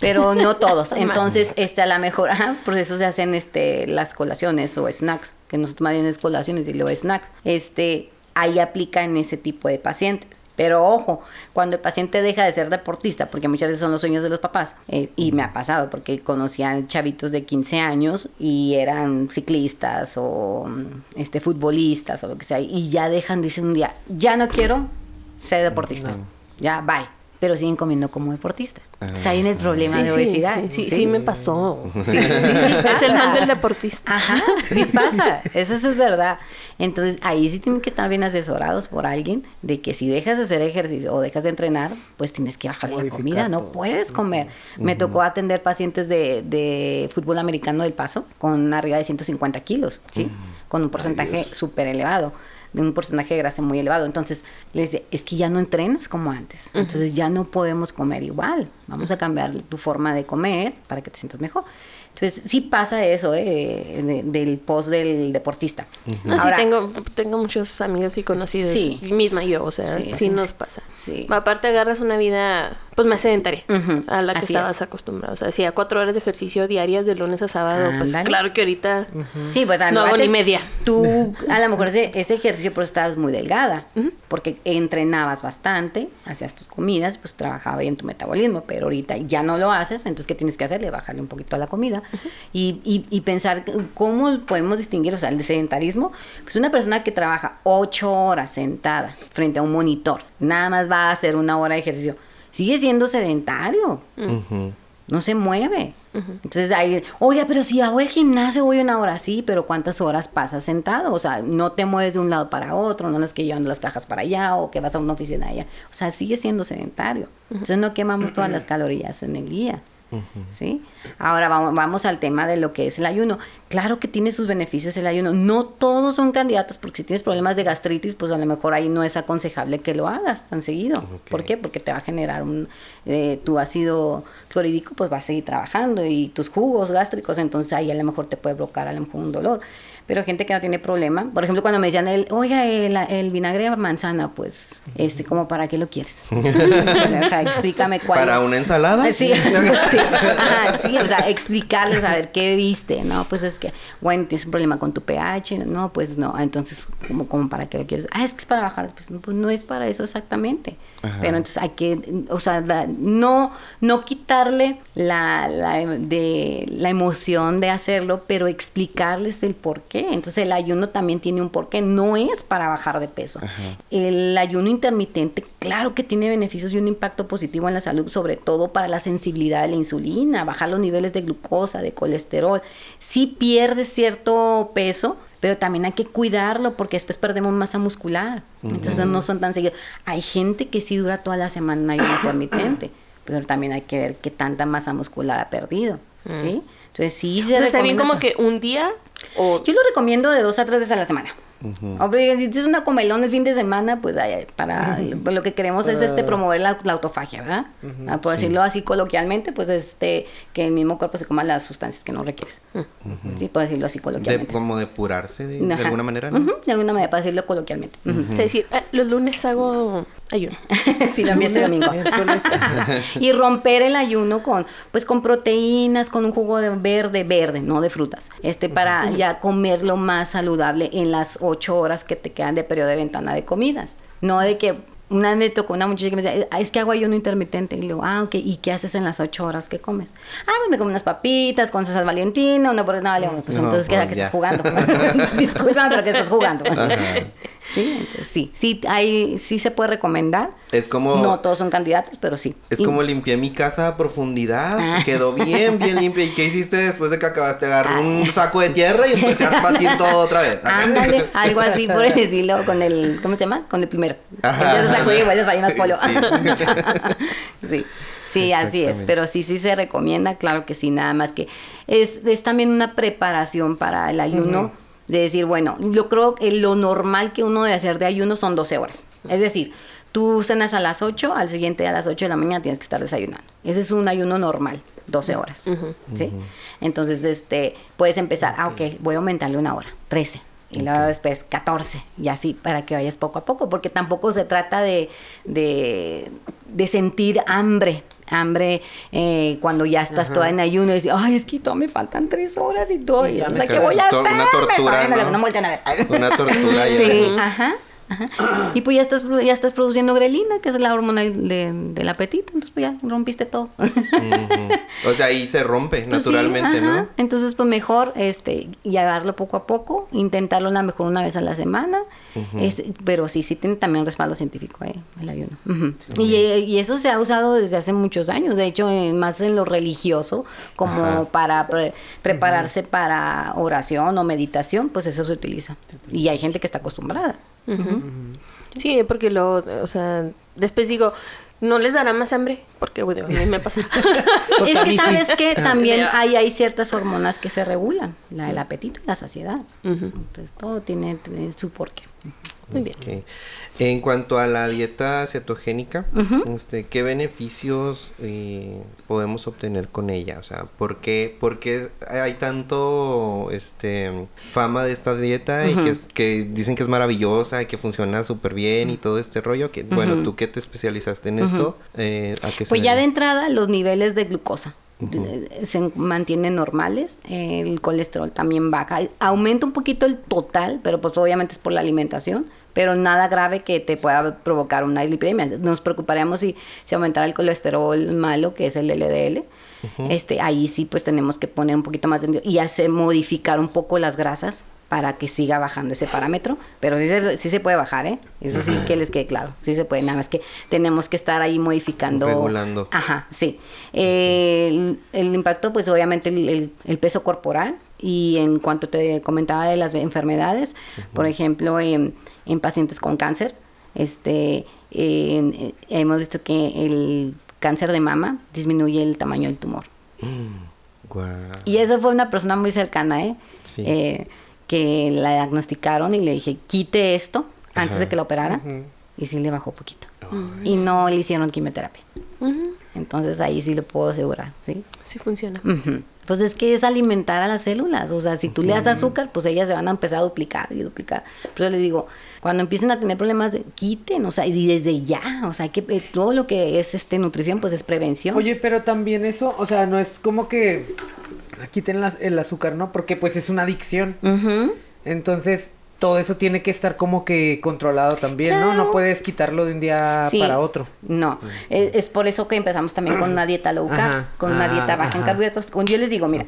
E: pero no todos. Entonces, este, a lo mejor, ajá, por eso se hacen este, las colaciones o snacks, que nosotros más bien es colaciones y luego snacks. Este, ahí aplica en ese tipo de pacientes. Pero ojo, cuando el paciente deja de ser deportista, porque muchas veces son los sueños de los papás, eh, y me ha pasado porque conocían chavitos de 15 años y eran ciclistas o mm, este futbolistas o lo que sea, y ya dejan, dicen un día, ya no quiero ser deportista, ya, bye. Pero siguen comiendo como deportista. Entonces, ahí en el problema
C: Sí,
E: de
C: sí,
E: obesidad.
C: Sí, sí, sí, me pasó.
E: Sí, sí, sí
C: Es el mal del deportista.
E: Ajá, sí pasa, eso es verdad. Entonces ahí sí tienen que estar bien asesorados por alguien de que si dejas de hacer ejercicio o dejas de entrenar, pues tienes que bajar la comida, no puedes comer. Me tocó atender pacientes de, de fútbol americano del paso con arriba de 150 kilos, ¿sí? Con un porcentaje súper elevado de un porcentaje de grasa muy elevado. Entonces, le dice, es que ya no entrenas como antes. Entonces, ya no podemos comer igual. Vamos a cambiar tu forma de comer para que te sientas mejor. Entonces, sí pasa eso, ¿eh? de- del post del deportista.
C: No,
E: Ahora-
C: sí, tengo, tengo muchos amigos y conocidos.
E: Sí.
C: Misma yo, o sea,
E: Sí,
C: sí,
E: sí,
C: nos pasa.
E: Sí.
C: Aparte agarras una vida, pues más sedentaria a la que
E: así
C: estabas
E: es.
C: acostumbrado. O sea, hacía cuatro horas de ejercicio diarias de lunes a sábado, pues claro que ahorita
E: Sí, pues a
C: no hago ni media.
E: Tú, a lo mejor ese, ese ejercicio, pero estabas muy delgada, porque entrenabas bastante, hacías tus comidas, pues trabajaba bien tu metabolismo, pero ahorita ya no lo haces, entonces, ¿qué tienes que hacerle? Bajarle un poquito a la comida y, y, y pensar cómo podemos distinguir, o sea, el sedentarismo, pues una persona que trabaja ocho horas sentada frente a un monitor, nada más va a hacer una hora de ejercicio, sigue siendo sedentario no se mueve. Entonces ahí, oye, pero si hago el gimnasio voy una hora, sí, pero ¿cuántas horas pasas sentado? O sea, no te mueves de un lado para otro, no es que llevando las cajas para allá o que vas a una oficina allá. O sea, sigue siendo sedentario. Entonces no quemamos todas las calorías en el día. ¿Sí? Ahora vamos, vamos al tema de lo que es el ayuno. Claro que tiene sus beneficios el ayuno. No todos son candidatos, porque si tienes problemas de gastritis, pues a lo mejor ahí no es aconsejable que lo hagas tan seguido. ¿Por qué? Porque te va a generar un, eh, tu ácido clorhídrico, pues va a seguir trabajando y tus jugos gástricos, entonces ahí a lo mejor te puede provocar a lo mejor un dolor. Pero gente que no tiene problema. Por ejemplo, cuando me decían, el, oiga, el, el vinagre de manzana, pues, este, como para qué lo quieres. o sea, explícame cuál.
B: ¿Para una ensalada?
E: Sí, sí, ajá, sí, o sea, explicarles a ver qué viste, no, pues es que, bueno, tienes un problema con tu pH, no, pues no, entonces, como, como para qué lo quieres, ah, es que es para bajar, pues, no, pues no es para eso exactamente,
B: Ajá.
E: pero entonces hay que, o sea, no, no quitarle la, la, de, la emoción de hacerlo, pero explicarles el por qué, entonces el ayuno también tiene un porqué, no es para bajar de peso, el ayuno intermitente, claro que tiene beneficios y un impacto positivo en la salud, sobre todo para la sensibilidad de la insulina, bajar los niveles de glucosa, de colesterol. Sí pierdes cierto peso, pero también hay que cuidarlo porque después perdemos masa muscular. Entonces no son tan seguidos. Hay gente que sí dura toda la semana en ayuno intermitente, pero también hay que ver qué tanta masa muscular ha perdido. ¿Sí? Entonces sí se
C: bien
E: recomienda
C: como que un día o
E: yo lo recomiendo de dos a tres veces a la semana. Hombre, si tienes una comelón el fin de semana, pues ay, para lo que queremos es este promover la, la autofagia, ¿verdad? Ah, por decirlo así coloquialmente, pues este que el mismo cuerpo se coma las sustancias que no requieres. Sí, por decirlo así
B: De,
E: coloquialmente.
B: como depurarse de, de alguna manera, ¿no?
E: De alguna manera, para decirlo coloquialmente.
C: Es decir, ah, los lunes hago ayuno.
E: sí, lo envío este domingo. Y romper el ayuno con pues con proteínas, con un jugo de verde, verde, no de frutas. Este para ya comerlo más saludable en las ocho horas que te quedan de periodo de ventana de comidas. No de que una vez me tocó una muchacha que me decía, "Ah, es que hago ayuno intermitente. Y le digo, ah, ok, ¿y qué haces en las ocho horas que comes? Ah, pues me como unas papitas con salsa valentina, una por nada. Le digo, pues
B: No,
E: entonces, ¿qué,
B: pues
E: que
B: ya.
E: estás jugando? Disculpa, pero que estás jugando.
B: Ajá.
E: Sí, entonces, sí, sí, hay, sí se puede recomendar.
B: Es como...
E: No todos son candidatos, pero sí.
B: Es
E: Y-
B: como limpié mi casa a profundidad.
E: Ah.
B: Quedó bien, bien limpia. ¿Y qué hiciste después de que acabaste? Agarré
E: Ah.
B: un saco de tierra y empecé a batir todo otra vez.
E: Ándale, algo así por el estilo con el, ¿cómo se llama? Con el primero.
B: Ajá.
E: Empiezas a sacudir y vuelves ahí más polvo.
B: Sí.
E: sí. Sí, así es, pero sí, sí se recomienda, claro que sí, nada más que es, es también una preparación para el ayuno, de decir, bueno, yo creo que lo normal que uno debe hacer de ayuno son 12 horas, es decir, tú cenas a las 8, al siguiente día a las 8 de la mañana tienes que estar desayunando, ese es un ayuno normal, 12 horas, ¿sí? Entonces, este, puedes empezar, ah, ok, voy a aumentarle una hora, 13, y luego después 14 y así para que vayas poco a poco porque tampoco se trata de, de, de sentir hambre hambre eh, cuando ya estás toda en ayuno y dices, ay, es que todavía me faltan tres horas y todo,
D: Y
E: o sea, ¿qué voy a hacer?
B: una tortura, ¿no?
E: no me voltean a ver.
B: Una tortura.
E: Sí, ajá. Ajá. Y pues ya estás, ya estás produciendo grelina, que es la hormona de- del apetito, entonces pues ya rompiste todo.
B: O sea, ahí se rompe
E: Pues
B: naturalmente. ¿no?
E: Entonces, pues mejor este llevarlo poco a poco, intentarlo a lo mejor una vez a la semana, este, pero sí, sí tiene también respaldo científico eh, el ayuno. Y, y eso se ha usado desde hace muchos años, de hecho, en- más en lo religioso, como
B: Ajá.
E: para pre- prepararse para oración o meditación, pues eso se utiliza. Y hay gente que está acostumbrada.
C: Sí, porque lo, o sea, después digo, no les dará más hambre, porque bueno, a mí me pasa.
E: es que sabes que también hay, hay ciertas hormonas que se regulan, la del apetito y la saciedad. Entonces todo tiene, tiene su porqué.
C: Muy bien.
B: En cuanto a la dieta cetogénica, este, ¿qué beneficios eh, podemos obtener con ella? O sea, ¿por qué, por qué hay tanto este, fama de esta dieta y que, es- que dicen que es maravillosa y que funciona súper bien y todo este rollo? Que, Bueno, tú que te especializaste en esto, eh, ¿a qué se
E: Pues ya de entrada los niveles de glucosa eh, se mantienen normales, el colesterol también baja, aumenta un poquito el total, pero pues obviamente es por la alimentación, pero nada grave que te pueda provocar una dislipidemia. Nos preocuparíamos si, si aumentara el colesterol malo, que es el LDL. Este, ahí sí pues tenemos que poner un poquito más de y hacer modificar un poco las grasas para que siga bajando ese parámetro, pero sí se, sí se puede bajar, ¿eh? Eso sí que les quede claro, sí se puede, nada más que tenemos que estar ahí modificando.
B: Regulando.
E: Ajá, sí. Eh, el, el impacto, pues obviamente el, el- el peso corporal y en cuanto te comentaba de las enfermedades, por ejemplo, en, en pacientes con cáncer, este, eh, hemos visto que el cáncer de mama disminuye el tamaño del tumor.
B: Guau.
E: Y eso fue una persona muy cercana, ¿eh?
B: Sí.
E: Eh, que la diagnosticaron y le dije, quite esto antes
B: Ajá.
E: de que lo operaran. Y sí le bajó poquito. Y no le hicieron quimioterapia. Entonces ahí sí lo puedo asegurar, ¿sí?
C: Sí funciona.
E: Ujú. Pues es que es alimentar a las células. O sea, si tú le das azúcar, pues ellas se van a empezar a duplicar y duplicar. Pero les digo, cuando empiecen a tener problemas, quiten, o sea, y desde ya, o sea, que eh, todo lo que es este nutrición, pues es prevención.
D: Oye, pero también eso, o sea, no es como que quiten las- el azúcar, ¿no? Porque pues es una adicción. Entonces, todo eso tiene que estar como que controlado también, ¿no?
E: Claro.
D: No puedes quitarlo de un día
E: Sí.
D: para otro.
E: No, es, es por eso que empezamos también con una dieta low carb,
D: Ajá.
E: con una
D: Ah,
E: dieta baja en carbohidratos. Yo les digo, mira,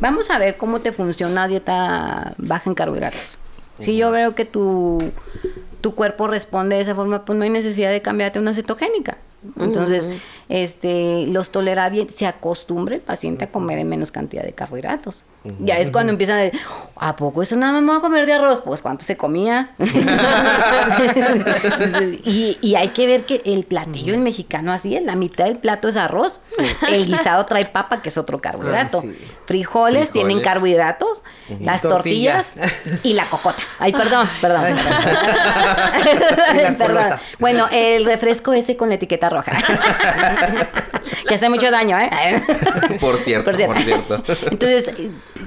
E: vamos a ver cómo te funciona una dieta baja en carbohidratos. Si yo veo que tu, tu cuerpo responde de esa forma, pues no hay necesidad de cambiarte una cetogénica. Entonces, este, los tolera bien, se acostumbra el paciente a comer en menos cantidad de carbohidratos. Ya es cuando empiezan a decir, ¿a poco eso nada más me voy a comer de arroz? Pues, ¿cuánto se comía? y, y hay que ver que el platillo en mexicano así es, la mitad del plato es arroz, el guisado trae papa, que es otro carbohidrato,
D: Ah, sí.
E: frijoles, tienen carbohidratos, las tortillas
D: Tortilla.
E: y la cocota. Ay, perdón, perdón. Perdón.
D: colota.
E: Bueno, el refresco ese con la etiqueta roja. que hace mucho daño, ¿eh?
B: Por cierto, por cierto.
E: Entonces,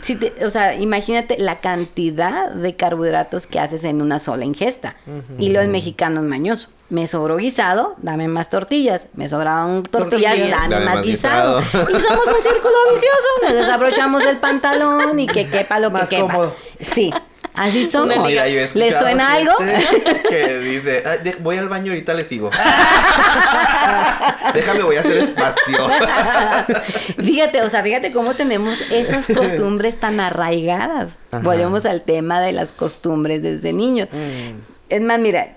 E: si te- o sea, imagínate la cantidad de carbohidratos que haces en una sola ingesta. Y lo el mexicano es mañoso. Me sobró guisado, dame más tortillas. Me sobraron tortillas,
D: Tortillas.
E: dame,
B: Dame
E: más
B: más
E: guisado.
B: guisado.
E: Y somos un círculo vicioso. Nos desabrochamos el pantalón y que quepa lo
D: Más
E: que quepa.
D: cómodo.
E: Sí, así somos.
B: Mira, yo
E: ¿Le suena algo?
B: Que dice, "Ah, de- voy al baño ahorita le sigo. Déjame, voy a hacer espacio.
E: fíjate, o sea, fíjate cómo tenemos esas costumbres tan arraigadas.
B: Ajá.
E: Volvemos al tema de las costumbres desde niños.
B: Mm.
E: Es más, mira,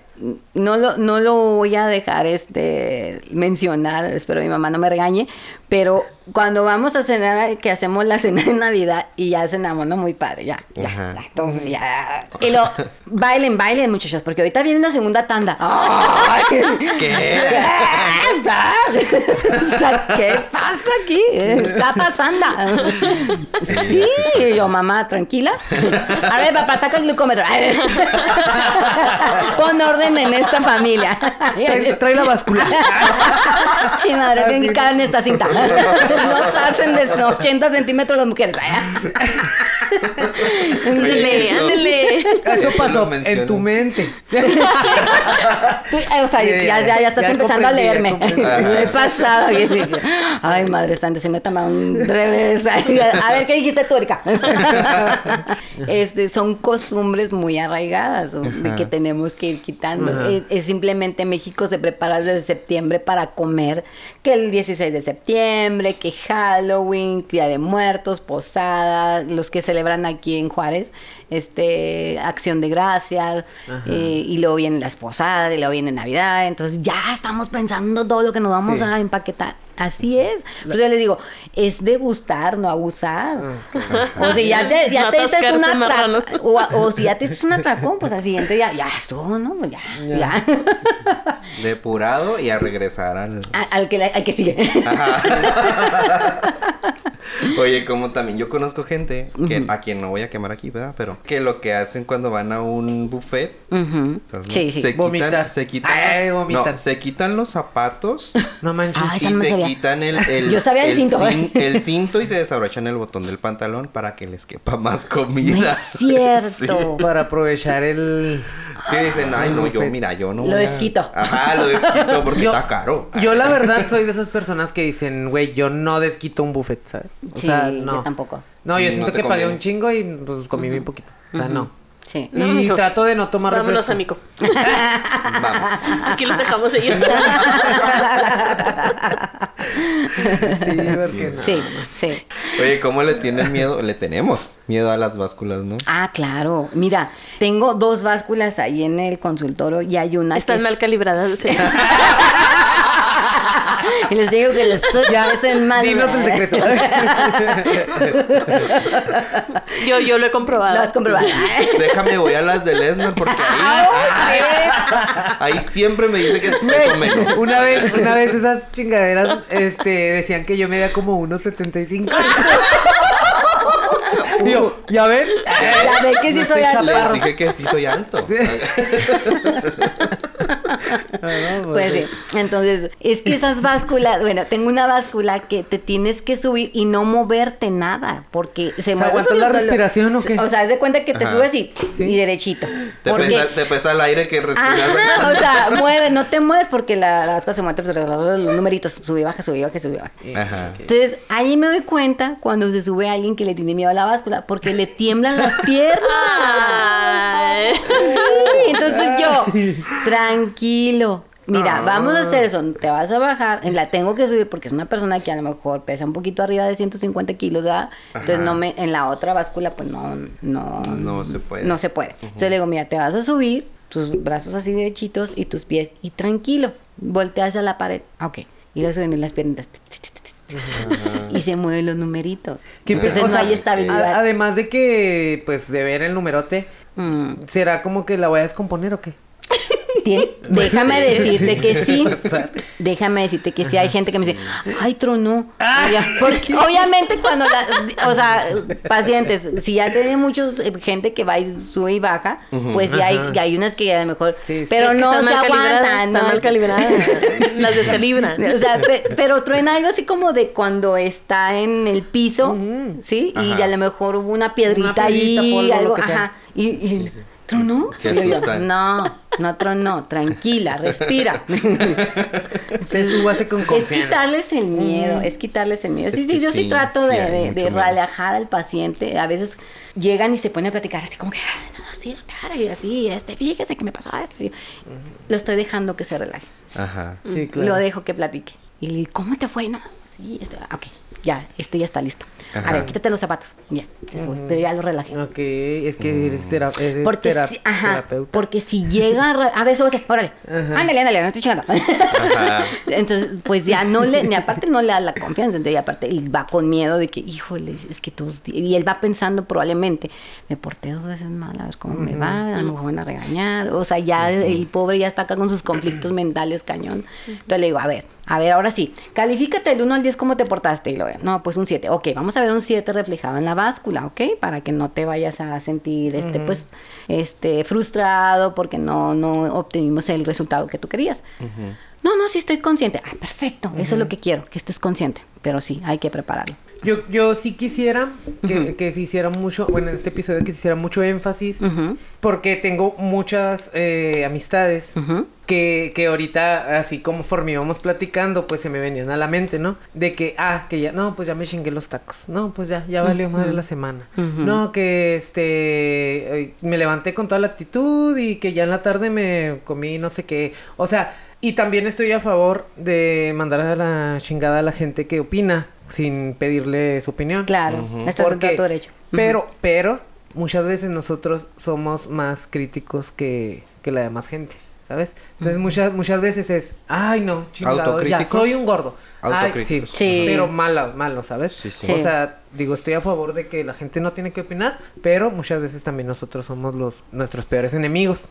E: no lo, no lo voy a dejar este mencionar, espero mi mamá no me regañe, pero cuando vamos a cenar, que hacemos la cena de Navidad y ya cenamos, ¿no? Muy padre, ya, ya, entonces ya. Y lo, bailen, bailen, muchachos, porque ahorita viene la segunda tanda. ¡Ay!
B: ¿Qué?
E: O sea, ¿qué pasa aquí? Está pasando. Sí, Y yo, mamá, tranquila. A ver, papá, saca el glucómetro. Pon orden en esta familia.
D: Trae, trae la báscula.
E: Chi madre, tienen que
D: Así.
E: caer en esta cinta. No pasen de 80 centímetros las mujeres.
C: Ándale, ándale.
D: Eso pasó
B: lo
D: en tu mente.
E: Tú, eh, o sea,
D: Ya,
E: ya,
D: ya,
E: ya, ya estás
D: ya
E: empezando a leerme. Me he pasado. Ay, madre, están diciendo toma un revés. A ver, ¿qué dijiste tú, Erika? Este, son costumbres muy arraigadas o, de que tenemos que ir quitando. Es simplemente México se prepara desde septiembre para comer, que el 16 de septiembre, que Halloween, Día de Muertos, Posada, los que celebran aquí en Juárez, este, Acción de Gracias, eh, y luego vienen las posadas, y luego viene Navidad, entonces ya estamos pensando todo lo que nos vamos
D: Sí.
E: a empaquetar. Así es. Pues yo le digo, es degustar, no abusar. O si ya te, ya
C: No
E: te haces un
C: atascarse marrano.
E: atracón, o, o si ya te haces un atracón, pues al siguiente día, ya estuvo, ¿no? Pues ya, ya.
B: Depurado y a regresar al.
E: A- al, que, al que sigue.
B: Oye, como también yo conozco gente que a quien no voy a quemar aquí, ¿verdad? Pero que lo que hacen cuando van a un buffet, entonces,
E: Sí, sí.
B: se
D: Vomitar.
B: quitan, se quitan,
D: Ay,
B: no, se quitan los zapatos
D: No manches.
E: Ay,
B: y
E: no
B: se
E: sabía.
B: quitan el, el-
E: Yo sabía el cinto, ¿eh?
B: cin- el cinto y se desabrochan el botón del pantalón para que les quepa más
E: No
B: comida.
E: es cierto.
D: Para aprovechar el...
B: Sí, sí dicen, ay, no, yo, mira, yo no.
E: Lo
B: voy a-".
E: desquito.
B: Ajá, lo desquito porque
D: Yo-
B: está caro.
D: Yo la verdad soy de esas personas que dicen, güey, yo no desquito un buffet, ¿sabes? O
E: Sí,
D: sea,
E: yo
D: no.
E: tampoco.
D: No, yo
B: No
D: siento que pagué un chingo y pues comí bien poquito. O sea, no.
E: Sí.
C: No,
D: y
C: mijo.
D: trato de no tomar
C: Vámonos,
D: refresco.
C: amigo.
B: Vamos.
C: Aquí los dejamos ellos.
D: Sí, porque no.
E: Sí, sí.
B: Oye, ¿cómo le tienen miedo? Le tenemos miedo a las básculas, ¿no?
E: Ah, claro. Mira, tengo dos básculas ahí en el consultorio y hay una
C: Están
E: que
C: mal
E: es-
C: calibradas. sí.
E: Y les digo que les estoy
D: Ya,
E: hacen mal.
D: dinos el secreto.
C: Yo, yo lo he comprobado.
E: Lo has comprobado.
B: Déjame, voy a las de Lesnar porque ahí, ahí siempre me dice que peso menos.
D: Una vez, una vez esas chingaderas, este, decían que yo medía como 1.75. Y yo, ¿ya ven?
E: Ya ve que sí
D: No
E: soy.
B: Les dije que sí soy alto.
D: Ah,
E: Pues sí. Entonces, es que esas básculas, bueno, tengo una báscula que te tienes que subir y no moverte nada, porque se
D: ¿Se
E: mueve.
D: aguanta la respiración o qué?
E: O sea, haz de cuenta que te
B: Ajá.
E: subes y,
D: Sí.
E: y derechito.
B: Te,
E: Porque,
B: pesa, te pesa el aire que respiras.
E: Ajá, o sea, mueve, no te mueves porque la, la báscula se mueve, pues, los numeritos, sube y baja, sube y baja, sube y baja.
B: Ajá.
E: Entonces, ahí me doy cuenta cuando se sube alguien que le tiene miedo a la báscula, porque le tiemblan las piernas. Sí, entonces yo, tranquilo. Mira,
B: Ah.
E: vamos a hacer eso. Te vas a bajar, la tengo que subir porque es una persona que a lo mejor pesa un poquito arriba de 150 kilos, ¿verdad? Entonces no me, en la otra báscula, pues no, no,
B: No se puede.
E: No se puede. Entonces le digo, mira, te vas a subir, tus brazos así derechitos y tus pies, y tranquilo, volteas a la pared. Ok. Y le suben las piernas. Y se mueven los numeritos.
D: ¿Qué pe-
E: Entonces
D: o
E: no
D: sea,
E: hay estabilidad.
D: además de que, pues, de ver el numerote,
E: Mm.
D: ¿será como que la voy a descomponer o qué?
E: Tien- déjame decirte que sí. Déjame decirte que sí. Hay gente que me dice, ay, tronó. Obvia- porque obviamente cuando la, o sea, pacientes, si ya tiene mucha gente que va y sube y baja, pues sí hay, hay unas que a lo mejor,
D: Sí, sí.
E: pero no se aguantan.
C: Están
E: ¿no?
C: mal calibradas. Las descalibran.
E: O sea, pe- pero truena algo así como de cuando está en el piso, ¿sí? Y
B: Ajá.
E: a lo mejor hubo una piedrita,
D: Una piedrita,
E: ahí,
D: polvo,
E: algo, ajá. Y, y ¿tronó? Yo, no, no tronó, tranquila, respira.
D: Se súbase con
E: Es quitarles el miedo, es quitarles el miedo.
B: Es
E: Sí,
B: que
E: sí, yo sí,
B: sí,
E: trato
B: sí
E: de, relajar al paciente. A veces llegan y se ponen a platicar así como que, "Ay, no, sí, cara, y así, este, fíjese que me pasó esto. Lo estoy dejando que se relaje.
B: Ajá.
D: Sí, claro.
E: Lo dejo que platique. Y le digo, ¿cómo te fue? No, sí, este, ok, ya, este ya está listo. A ver, quítate los zapatos. Ya, te sube, pero ya lo relajé.
D: Ok, es que eres, tera- eres
E: Porque
D: tera-
E: si, ajá,
D: terapeuta.
E: porque si llega a, ver, súbete, órale,
D: Ajá.
E: ándale, ándale, no estoy chingando.
B: Ajá.
E: Entonces, pues ya no le, ni aparte no le da la confianza, entonces y aparte él va con miedo de que, híjole, es que todos, y él va pensando probablemente, me porté dos veces mal, a ver cómo me va, a lo mejor me van a regañar, o sea, ya el pobre ya está acá con sus conflictos mentales cañón. Entonces le digo, a ver, a ver, ahora sí, califícate del 1 al 10 cómo te portaste, y lo no, pues un 7, ok, vamos a ver un 7 reflejado en la báscula, ok, para que no te vayas a sentir, este, pues, este, frustrado porque no, no obtuvimos el resultado que tú querías. Sí estoy consciente. Ah, perfecto. Eso es lo que quiero, que estés consciente. Pero sí, hay que prepararlo.
D: Yo, yo sí quisiera que, que se hiciera mucho, bueno, en este episodio que se hiciera mucho énfasis, porque tengo muchas eh, amistades que, que ahorita, así como conforme íbamos platicando, pues se me venían a la mente, ¿no? De que, ah, que ya, no, pues ya me chingué los tacos, no, pues ya, ya valió madre la semana, no, que este, eh, me levanté con toda la actitud y que ya en la tarde me comí no sé qué, o sea, y también estoy a favor de mandar a la chingada a la gente que opina sin pedirle su opinión.
E: Claro, estás en
D: Porque-
E: todo derecho.
D: Pero, pero, muchas veces nosotros somos más críticos que, que la demás gente, ¿sabes? Entonces, muchas, muchas veces es, ay, no, chingado, ya, soy un gordo. Ay, sí,
B: Autocríticos.
E: Sí.
D: pero malo, malo, ¿sabes?
B: Sí, sí.
E: Sí.
D: O sea, digo, estoy a favor de que la gente no tiene que opinar, pero muchas veces también nosotros somos los nuestros peores enemigos.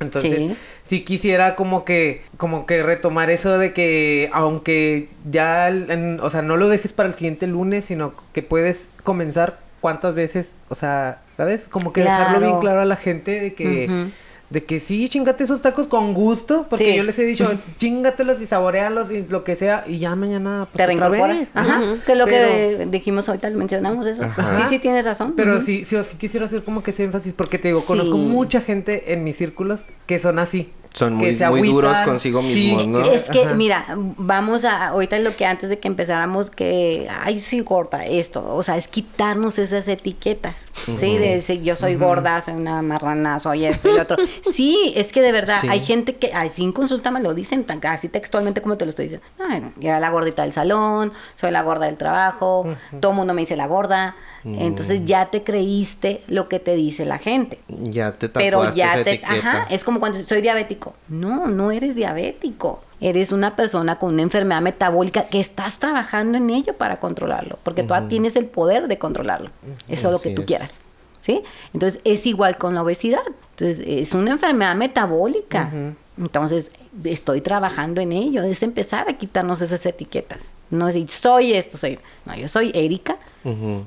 D: Entonces,
E: sí.
D: sí. quisiera como que, como que retomar eso de que, aunque ya, en- o sea, no lo dejes para el siguiente lunes, sino que puedes comenzar cuántas veces, o sea, ¿sabes? Como que dejarlo bien claro a la gente de que. De que sí, chingate esos tacos con gusto, porque
E: Sí.
D: yo les he dicho, chingatelos y saborealos y lo que sea, y ya mañana pues,
E: Te
D: otra
E: reincorporas. Ajá. Que es lo
D: Pero-
E: que dijimos ahorita, mencionamos eso.
B: Ajá.
E: Sí, sí, tienes razón.
D: Pero
E: Ujú.
D: sí, sí, sí quisiera hacer como que ese énfasis, porque te digo,
E: Sí.
D: conozco mucha gente en mis círculos que son así.
B: Son muy- muy duros consigo
D: Sí,
B: mismos, ¿no?
E: Es que,
D: Ajá.
E: mira, vamos a, ahorita lo que antes de que empezáramos, que, ay, soy gorda, esto, o sea, es quitarnos esas etiquetas, ¿sí? De decir, yo soy gorda, soy una marrana, soy esto y lo otro. Sí, es que de verdad,
B: Sí.
E: hay gente que así en consulta me lo dicen, tan, así textualmente como te lo estoy diciendo. Ay, no, yo era la gordita del salón, soy la gorda del trabajo, todo mundo me dice la gorda, entonces ya te creíste lo que te dice la gente
B: Ya te
E: pero
B: tatuaste
E: ya
B: esa
E: te,
B: etiqueta.
E: ajá, es como cuando soy diabético. No, no eres diabético. Eres una persona con una enfermedad metabólica que estás trabajando en ello para controlarlo, porque tú tienes el poder de controlarlo. Eso es lo que tú
B: es.
E: quieras. ¿Sí? Entonces es igual con la obesidad. Entonces es una enfermedad metabólica. Entonces estoy trabajando en ello. Es empezar a quitarnos esas etiquetas. No decir soy esto, soy. No, yo soy Erika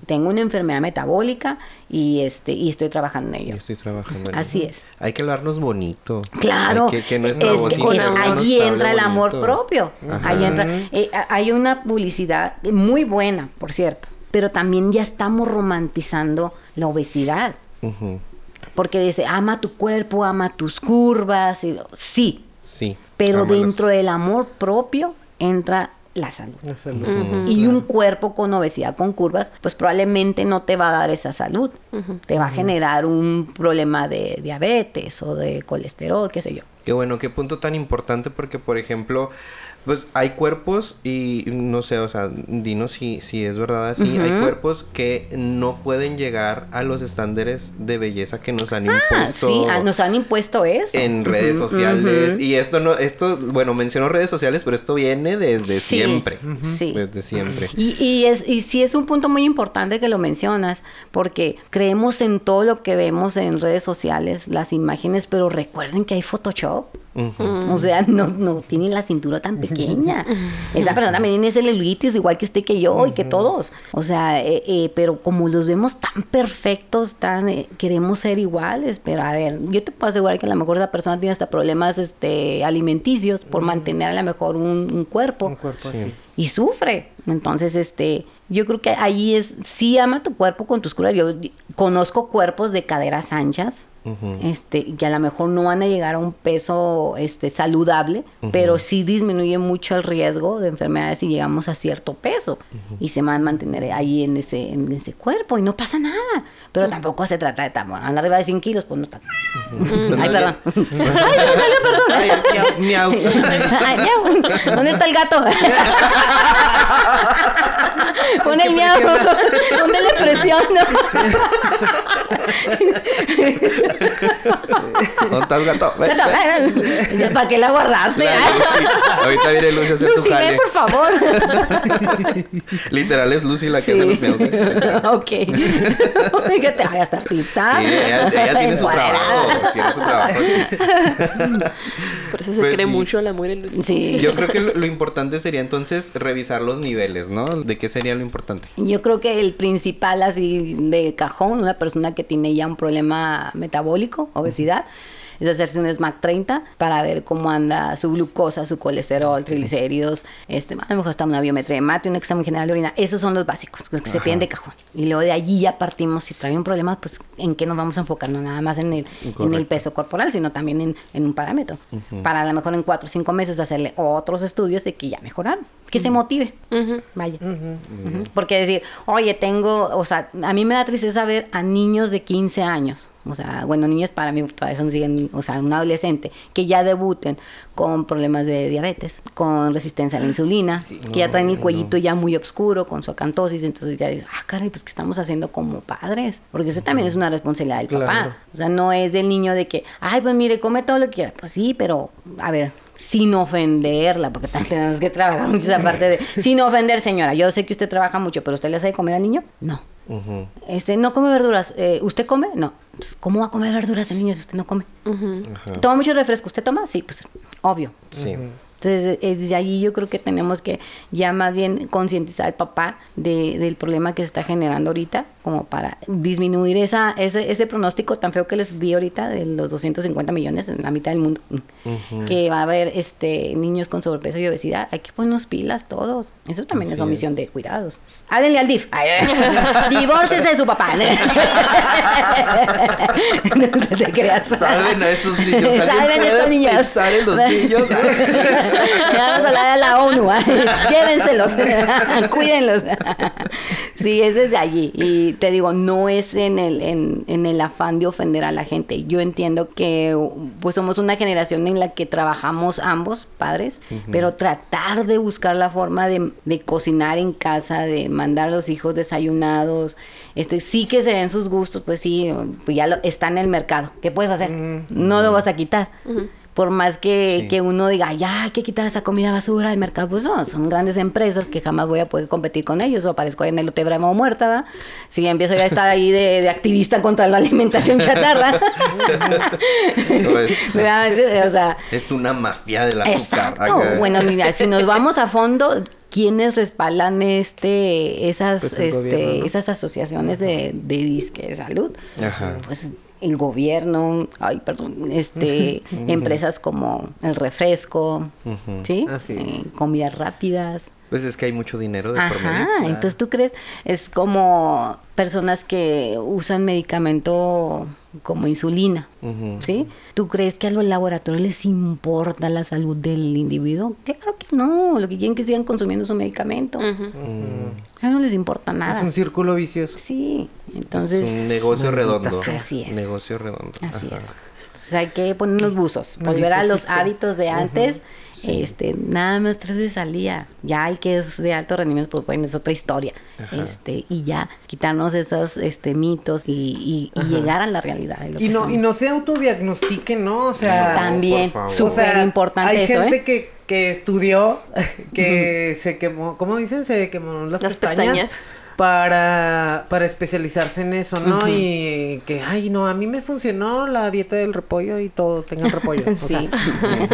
E: Tengo una enfermedad metabólica y este y estoy trabajando en ello.
B: estoy trabajando en
E: Así es.
B: Hay que hablarnos bonito.
E: Claro,
B: Hay que, que nuestra
E: es
B: voz
E: que- es- allí entra el amor propio.
B: Ajá.
E: Ahí entra. eh, hay una publicidad muy buena, por cierto, pero también ya estamos romantizando la obesidad. Porque dice, ama tu cuerpo, ama tus curvas. y- sí,
B: Sí.
E: pero dentro del amor propio entra la salud.
D: La salud.
E: Y un cuerpo con obesidad, con curvas, pues probablemente no te va a dar esa salud. Te va a generar un problema de diabetes o de colesterol, qué sé yo.
B: Qué bueno, qué punto tan importante porque, por ejemplo, pues hay cuerpos y no sé, o sea, dinos si, si es verdad así, hay cuerpos que no pueden llegar a los estándares de belleza que nos han
E: Ah,
B: impuesto.
E: sí, ah, nos han impuesto eso.
B: en redes sociales y esto no esto bueno menciono redes sociales pero esto viene desde
E: Sí,
B: siempre
E: sí.
B: desde siempre
E: Y, y, es, y sí es un punto muy importante que lo mencionas, porque creemos en todo lo que vemos en redes sociales, las imágenes, pero recuerden que hay Photoshop. O sea, no, no tiene la cintura tan pequeña. Esa persona también tiene celulitis, igual que usted que yo y que todos. O sea, eh, eh, pero como los vemos tan perfectos, tan eh, queremos ser iguales. Pero a ver, yo te puedo asegurar que a lo mejor esa persona tiene hasta problemas este, alimenticios por mantener a lo mejor un, un cuerpo
D: Un cuerpo
B: Sí.
D: así.
E: y sufre. Entonces, este, yo creo que ahí es, sí ama tu cuerpo con tus curas. Yo conozco cuerpos de caderas anchas, Este, que a lo mejor no van a llegar a un peso este, saludable, pero sí disminuye mucho el riesgo de enfermedades si llegamos a cierto peso y se van a mantener ahí en ese, en ese cuerpo y no pasa nada. Pero tampoco se trata de tan- andar arriba de 100 kilos, pues no está. Ay, perdón. Ay, se me salió, perdón.
B: Ay, miau, miau.
E: Ay, miau. ¿Dónde está el gato? Pon el miau. Ponle presión.
B: ¿Dónde estás, gato? Ven, ven.
E: ¿Para qué la
B: Lucy. Ahorita viene Lucy a hacer su
E: Lucy, ven,
B: jale.
E: por favor.
B: Literal es Lucy la que
E: Sí.
B: hace los meos. ¿eh?
E: ok. Fíjate, ay, hasta artista.
B: Sí, ella, ella tiene su trabajo. Tiene su trabajo.
C: Por eso se
B: Pues
C: cree
B: sí.
C: mucho la mujer en.
E: Sí.
B: Yo creo que lo, lo importante sería entonces revisar los niveles, ¿no? ¿De qué sería lo importante?
E: Yo creo que el principal así de cajón, una persona que tiene ya un problema metabólico, obesidad, es hacerse un SMAC 30 para ver cómo anda su glucosa, su colesterol, triglicéridos, este, a lo mejor hasta una biometría de mate, un examen general de orina. Esos son los básicos, los que se piden de cajón. Y luego de allí ya partimos, si trae un problema, pues en qué nos vamos a enfocar, no nada más en el, en el peso corporal, sino también en, en un parámetro. Para a lo mejor en cuatro o cinco meses hacerle otros estudios de que ya mejoraron, que se motive. Vaya. Porque decir, oye, tengo, o sea, a mí me da tristeza ver a niños de 15 años, o sea, bueno, niños para mí todavía son siguen, o sea, un adolescente, que ya debuten con problemas de diabetes, con resistencia a la insulina, que ya traen el cuellito ya muy oscuro con su acantosis, entonces ya dices, ah, caray, pues, ¿qué estamos haciendo como padres? Porque eso también es una responsabilidad del
D: Claro.
E: papá. O sea, no es del niño de que, ay, pues mire, come todo lo que quiera. Pues sí, pero, a ver, sin ofenderla, porque tenemos que trabajar mucho esa parte de, sin ofender, señora. Yo sé que usted trabaja mucho, pero ¿usted le hace de comer al niño? No. Este, no come verduras. Eh, ¿Usted come? No. Entonces, ¿Cómo va a comer verduras el niño si usted no come? ¿Toma mucho refresco? ¿Usted toma? Sí, pues, obvio.
B: Sí.
E: Entonces, desde allí yo creo que tenemos que ya más bien concientizar al papá de, del problema que se está generando ahorita, como para disminuir esa, ese, ese pronóstico tan feo que les di ahorita de los 250 millones en la mitad del mundo, que va a haber este niños con sobrepeso y obesidad. Hay que ponernos pilas todos. Eso también es omisión de cuidados. Háblenle al DIF. Divórcese de su papá. no te creas.
B: Salven a estos niños. ¿Alguien
E: Salven a estos niños.
B: pensar en los niños?
E: Ya vamos a hablar a la ONU. ¿ah? Llévenselos. Cuídenlos. Sí, es desde allí. Y te digo, no es en el, en, en el afán de ofender a la gente. Yo entiendo que pues somos una generación en la que trabajamos ambos padres, pero tratar de buscar la forma de, de cocinar en casa, de mandar a los hijos desayunados, este sí que se ven sus gustos, pues sí, pues ya lo, está en el mercado. ¿Qué puedes hacer? No lo vas a quitar. Por más que,
B: Sí.
E: que uno diga, ya hay que quitar esa comida basura del mercado, pues no, son grandes empresas que jamás voy a poder competir con ellos. O aparezco en el Lote Bravo muerta, ¿verdad? Si empiezo ya a estar ahí de, de activista contra la alimentación chatarra.
B: Pues,
E: ¿verdad? o sea,
B: es una mafia del azúcar.
E: Exacto.
B: Acá.
E: Bueno, mira, si nos vamos a fondo, ¿quiénes respaldan este, esas,
D: Pues
E: este,
D: gobierno, ¿no?
E: esas asociaciones de, de disque de salud?
B: Ajá.
E: Pues el gobierno, ay, perdón, este, empresas como el refresco. ¿sí? Eh, comidas rápidas.
B: Pues es que hay mucho dinero de por medio.
E: Ajá, entonces tú crees, es como personas que usan medicamento como insulina. ¿sí? ¿Tú crees que a los laboratorios les importa la salud del individuo? Claro que no, lo que quieren es que sigan consumiendo su medicamento. A ellos no les importa
D: Es
E: nada.
D: un círculo vicioso.
E: Sí,
B: es
E: entonces,
B: un negocio redondo.
E: Así es.
B: Negocio redondo.
E: así
B: Ajá.
E: es. Entonces hay que poner unos buzos, volver a los hábitos de antes, este, nada más tres veces al día. Ya el que es de alto rendimiento, pues bueno, es otra historia.
B: Ajá.
E: Este, y ya quitarnos esos este mitos y, y- y llegar a la realidad. de lo
D: Y
E: que
D: no, y
E: estamos.
D: no se autodiagnostiquen, ¿no? O sea,
E: También, súper importante
D: hay
E: eso,
D: gente
E: ¿eh?
D: que, que estudió, que se quemó, ¿cómo dicen? Se quemó las,
C: Las
D: pestañas.
C: pestañas.
D: Para, para especializarse en eso, ¿no? Y que, ay, no, a mí me funcionó la dieta del repollo y todos tengan repollo. O sea,
E: Sí.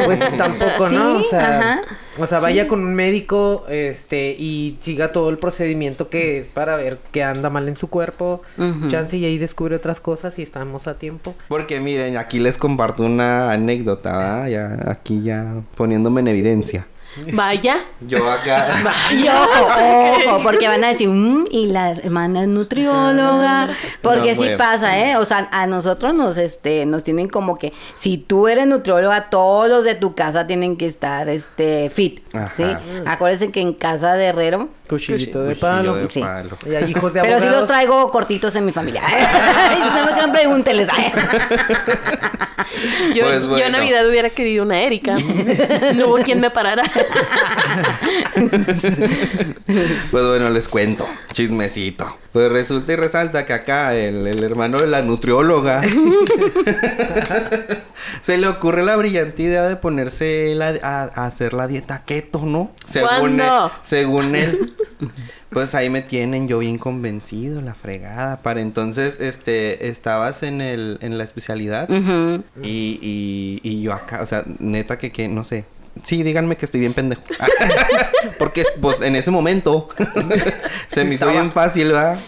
D: pues tampoco, ¿no?
E: Sí,
D: o sea,
E: ajá.
D: o sea, vaya
E: Sí.
D: con un médico, este, y siga todo el procedimiento que es para ver qué anda mal en su cuerpo. Chance y ahí descubre otras cosas y estamos a tiempo.
B: Porque miren, aquí les comparto una anécdota, ¿verdad? Ya, aquí ya poniéndome en evidencia.
C: Vaya.
B: Yo acá.
E: Y ojo, ojo, porque van a decir, "Mm, y la hermana es nutrióloga, porque
B: No,
E: sí
B: bueno.
E: pasa, ¿eh? O sea, a nosotros nos, este, nos tienen como que, si tú eres nutrióloga, todos los de tu casa tienen que estar, este, fit,
B: Ajá.
E: ¿sí? Acuérdense que en casa de herrero,
D: Cuchillito de palo.
B: de
E: Sí.
B: palo.
D: Y hay hijos de
E: pero sí los traigo cortitos en mi familia. si no me quieran, pregúntenles.
C: Yo,
B: Pues
C: yo en Navidad hubiera querido una Erika. No hubo quien me parara.
B: Pues bueno, les cuento. Chismecito. Pues resulta y resalta que acá el, el hermano de la nutrióloga se le ocurre la brillante idea de ponerse la- a, a hacer la dieta keto, ¿no? Según él, según él. Pues ahí me tienen yo bien convencido, la fregada. Para entonces, este, estabas en el, en la especialidad y, y, y yo acá, o sea, neta que, que, no sé. Sí, díganme que estoy bien pendejo. Porque pues, en ese momento se me hizo bien fácil, ¿verdad?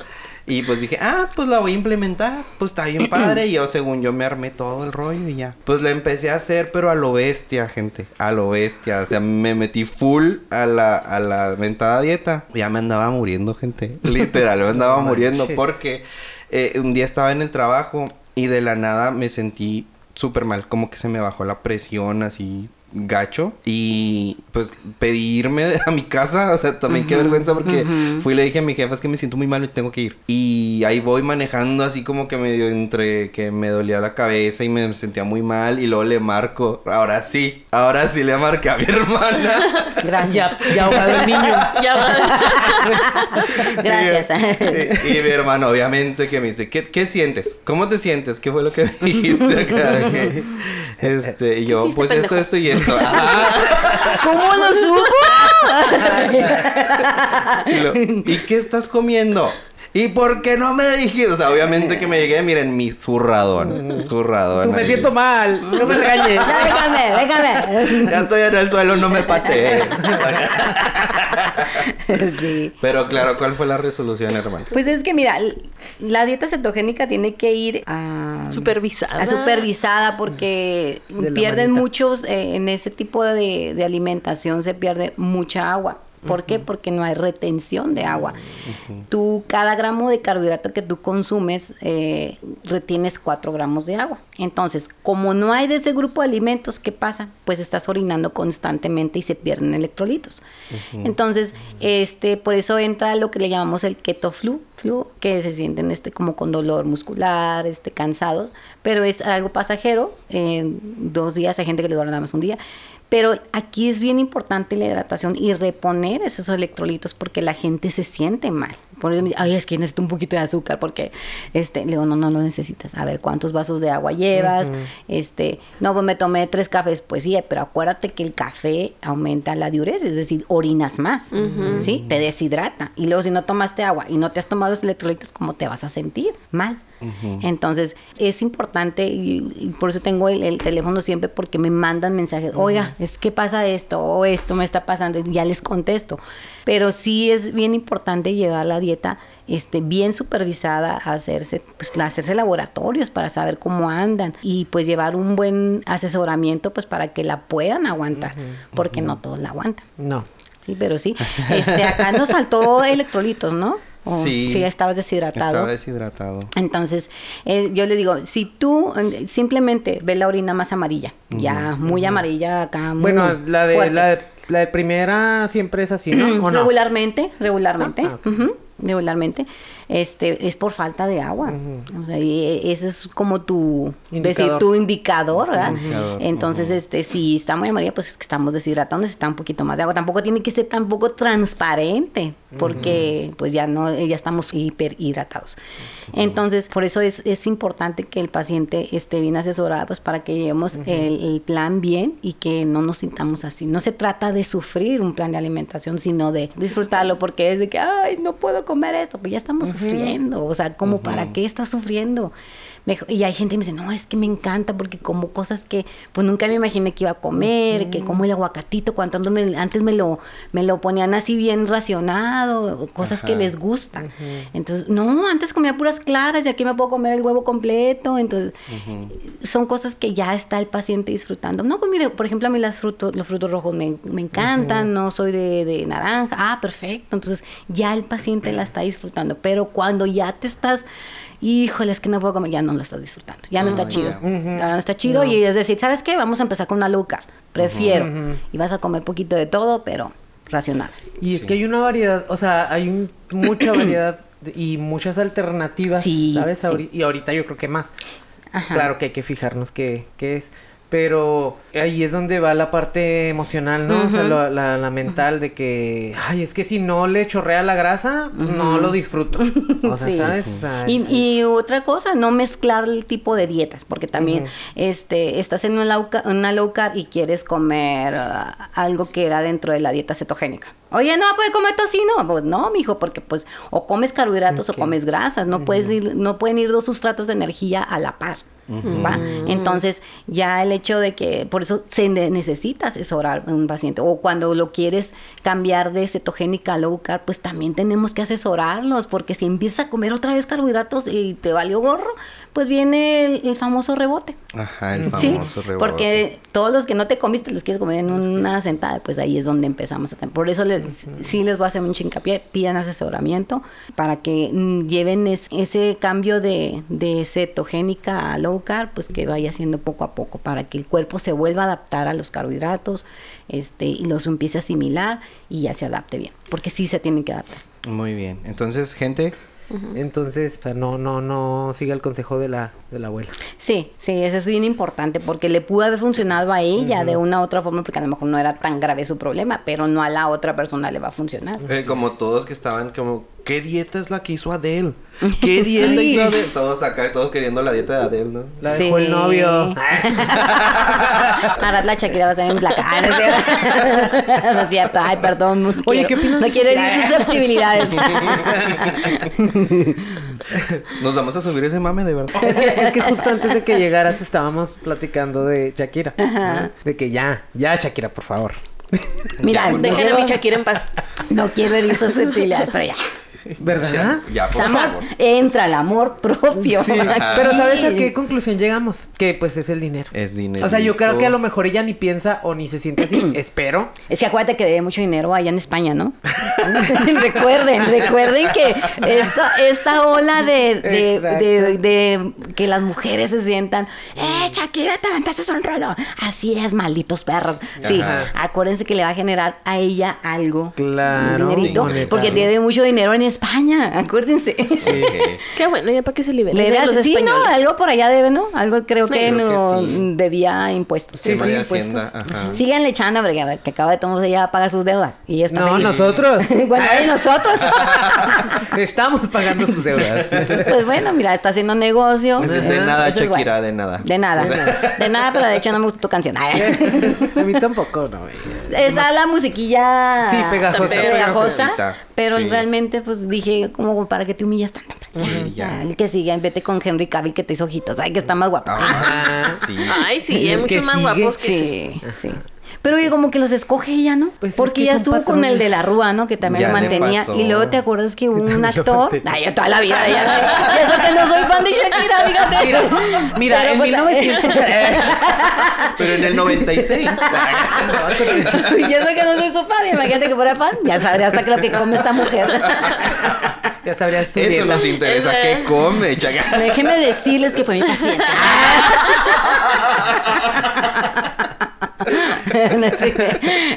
B: Y pues dije, ah, pues la voy a implementar. Pues está bien padre. Y yo, según yo, me armé todo el rollo y ya. Pues la empecé a hacer, pero a lo bestia, gente. A lo bestia. O sea, me metí full a la, a la ventada dieta. Ya me andaba muriendo, gente. Literal, me andaba muriendo. Porque eh, un día estaba en el trabajo y de la nada me sentí súper mal. Como que se me bajó la presión así gacho y pues pedí irme a mi casa, o sea, también qué vergüenza porque fui y le dije a mi jefa es que me siento muy mal y tengo que ir. Y ahí voy manejando así como que medio entre que me dolía la cabeza y me sentía muy mal y luego le marco, ahora sí, ahora sí le marqué a mi hermana.
E: Gracias.
D: Ya, ya ahogado el niño.
C: Ya va.
E: Gracias.
B: Y, y mi hermano, obviamente, que me dice, ¿qué, qué sientes? ¿Cómo te sientes? ¿Qué fue lo que me dijiste acá? Este, y yo, pues esto, esto y esto. Ajá.
E: ¿Cómo lo supo?
B: Y, lo, ¿y qué estás comiendo? ¿Y por qué no me dijiste? O sea, obviamente que me llegué, miren, mi zurradón. Zurradón.
D: Tú me
B: ahí.
D: siento mal. No me regañes.
E: Déjame, déjame.
B: Ya estoy en el suelo, no me patees.
E: Sí.
B: Pero claro, ¿cuál fue la resolución, hermano?
E: Pues es que mira, la dieta cetogénica tiene que ir a
C: Supervisada.
E: a supervisada porque pierden
D: manita.
E: muchos eh, en ese tipo de, de alimentación se pierde mucha agua. ¿Por qué? Porque no hay retención de agua. Tú, cada gramo de carbohidrato que tú consumes, eh, retienes 4 gramos de agua. Entonces, como no hay de ese grupo de alimentos, ¿qué pasa? Pues estás orinando constantemente y se pierden electrolitos. Entonces, este, por eso entra lo que le llamamos el keto flu, flu, que se sienten este, como con dolor muscular, este, cansados, pero es algo pasajero. En dos días hay gente que le dura nada más un día. Pero aquí es bien importante la hidratación y reponer esos electrolitos porque la gente se siente mal. Por eso me dice, ay, es que necesito un poquito de azúcar porque, este, le digo, no, no lo necesitas. A ver, ¿cuántos vasos de agua llevas? Este, no, pues me tomé tres cafés. Pues sí, pero acuérdate que el café aumenta la diuresis, es decir, orinas más, ¿sí? Te deshidrata. Y luego si no tomaste agua y no te has tomado los electrolitos, ¿cómo te vas a sentir? Mal. Entonces, es importante, y, y por eso tengo el, el teléfono siempre, porque me mandan mensajes, oiga, es que pasa esto, o esto me está pasando, y ya les contesto. Pero sí es bien importante llevar la dieta este, bien supervisada, hacerse, pues, hacerse laboratorios para saber cómo andan, y pues llevar un buen asesoramiento, pues para que la puedan aguantar, porque no todos la aguantan.
D: No.
E: Sí, pero sí. Este, acá nos faltó electrolitos, ¿no? O-
B: Sí.
E: Sí, estabas deshidratado.
B: Estaba deshidratado.
E: Entonces, eh, yo le digo, si tú eh, simplemente ves la orina más amarilla, ya muy amarilla acá, muy
D: Bueno, la de,
E: fuerte.
D: la de la de primera siempre es así, ¿no?
E: Regularmente, regularmente,
D: Ah,
E: regularmente, este, es por falta de agua. O sea, y e- ese es como tu, decir,
D: Indicador.
E: tu indicador, ¿verdad?
B: Indicador,
E: Entonces, este, si está muy amarilla, pues es que estamos deshidratando, necesita un poquito más de agua. Tampoco tiene que ser tampoco transparente, porque pues ya no, ya estamos hiperhidratados. Entonces, por eso es, es importante que el paciente esté bien asesorado, pues para que llevemos el, el plan bien y que no nos sintamos así. No se trata de sufrir un plan de alimentación, sino de disfrutarlo, porque es de que, ay, no puedo comer esto, pues ya estamos sufriendo. O sea, como para qué estás sufriendo? Y hay gente que me dice, no, es que me encanta porque como cosas que pues nunca me imaginé que iba a comer, que como el aguacatito, cuando ando me- antes me lo, me lo ponían así bien racionado, cosas que les gustan. Entonces, no, antes comía puras claras y aquí me puedo comer el huevo completo. Entonces, son cosas que ya está el paciente disfrutando. No, pues mire, por ejemplo, a mí las frutos, los frutos rojos me, me encantan, no soy de, de naranja. Ah, perfecto. Entonces, ya el paciente la está disfrutando. Pero cuando ya te estás, híjole, es que no puedo comer, ya no la estás disfrutando. Ya no está chido. Ya no está chido. Y es decir, ¿sabes qué? Vamos a empezar con una carb. Prefiero. Y vas a comer poquito de todo, pero racional.
D: Y es que hay una variedad, o sea, hay un- mucha variedad y muchas alternativas,
E: Sí,
D: ¿sabes?
E: sí.
D: Y ahorita yo creo que más.
E: Ajá.
D: Claro que hay que fijarnos qué, qué es. Pero ahí es donde va la parte emocional, ¿no? O sea, la, la- la mental de que, ay, es que si no le chorrea la grasa, no lo disfruto. O sea,
E: Sí.
D: ¿sabes? O sea,
E: Y, y otra cosa, no mezclar el tipo de dietas, porque también este, estás en una low, ca- una low carb y quieres comer ah, algo que era dentro de la dieta cetogénica. Oye, no puede comer tocino. Pues no, mijo, porque pues o comes carbohidratos o comes grasas. No puedes ir, no pueden ir dos sustratos de energía a la par. ¿Va? Entonces, ya el hecho de que por eso se ne- necesita asesorar a un paciente o cuando lo quieres cambiar de cetogénica a low carb, pues también tenemos que asesorarlos porque si empiezas a comer otra vez carbohidratos y te valió gorro, pues viene el, el famoso rebote.
B: Ajá, el
E: Sí,
B: famoso rebote.
E: porque todos los que no te comiste los quieres comer en una sentada, pues ahí es donde empezamos a tener. Por eso les, sí les voy a hacer mucho hincapié, pidan asesoramiento para que mm, lleven es- ese cambio de, de cetogénica a low carb, pues que vaya haciendo poco a poco para que el cuerpo se vuelva a adaptar a los carbohidratos este, y los empiece a asimilar y ya se adapte bien, porque sí se tienen que adaptar.
B: Muy bien. Entonces, gente,
D: Entonces, o sea, no, no, no siga el consejo de la, de la abuela.
E: Sí, sí, eso es bien importante porque le pudo haber funcionado a ella de una u otra forma porque a lo mejor no era tan grave su problema, pero no a la otra persona le va a funcionar.
B: eh, como todos que estaban como, ¿qué dieta es la que hizo Adele? ¿Qué dieta
E: Sí.
B: hizo Adele? Todos acá, todos queriendo la dieta de Adele, ¿no?
D: La dejó el novio.
E: Ahora la Shakira va a estar en placa. Ah, no, es cierto. No es cierto. Ay, perdón. No
D: Oye,
E: quiero-
D: ¿qué opinas?
E: No quiero herir susceptibilidades.
B: Nos vamos a subir ese mame, de verdad.
D: Es que, es que justo antes de que llegaras estábamos platicando de Shakira. ¿no? De que ya, ya Shakira, por favor.
E: Mira, no
C: Dejen a
E: quiero,
C: mi Shakira en paz.
E: no quiero herir susceptibilidades, pero ya.
D: ¿Verdad?
B: Ya, por
E: sea, amor-
B: favor.
E: entra el amor propio.
D: Sí, pero ¿sabes a qué conclusión llegamos? Que pues es el dinero.
B: Es dinero.
D: O sea, yo creo que a lo mejor ella ni piensa o ni se siente así, espero.
E: Es que acuérdate que debe mucho dinero allá en España, ¿no? recuerden, recuerden que esta, esta ola de, de, de- de que las mujeres se sientan, ¡eh, Shakira, te aventaste un rollo! Así es, malditos perros. Sí,
B: Ajá.
E: acuérdense que le va a generar a ella algo.
D: Claro,
E: Un dinerito, porque debe mucho dinero en España, acuérdense.
B: Ok.
C: Qué bueno, ya para que se liberen
E: Le
C: de
E: debe-
C: los
E: sí, no, algo por allá debe, ¿no? Algo creo que
B: creo que
E: no
B: sí.
E: debía impuestos.
D: Sí, sí,
B: de
D: impuestos.
B: Ajá.
E: Síganle echando, porque a ver, que acaba de tomar ella va a pagar sus deudas. Y está
D: No, nosotros.
E: bueno, y nosotros.
D: Estamos pagando sus deudas.
E: pues bueno, mira, está haciendo negocio.
B: De, de
E: Eh,
B: nada, Shakira,
E: bueno.
B: de nada.
E: De nada. De nada, pero de hecho no me gustó tu canción.
D: A mí tampoco, no.
E: Está la musiquilla
D: Sí, pegajosa.
E: pegajosa. Pero
B: Sí.
E: realmente, pues dije, como para que te humillas tanto. pues,
B: Sí, ya.
E: El que sigue, vete con Henry Cavill que te hizo ojitos. Ay, que está más guapo.
B: Ah, sí.
C: Ay, sí, hay
D: El
C: muchos más guapos que sí.
E: Sí, sí. Pero oye, como que los escoge ella, ¿no?
D: Pues es
E: Porque
D: que
E: ya estuvo con el de la Rúa, ¿no? Que también
B: Ya
E: lo mantenía. Y luego te acuerdas que hubo un actor. Ay, yo toda la vida. Ya, y eso que no soy fan de Shakira, fíjate.
D: Mira, mira,
E: Pero,
D: en
E: pues,
D: 1900...
B: Pero en el 96.
E: y eso que no soy su fan. Imagínate que fuera fan. Ya sabría hasta que lo que come esta mujer.
D: ya sabrías
B: Eso
D: dieta.
B: nos interesa. ¿Qué come, chaga?
E: Déjenme decirles que fue mi paciente. No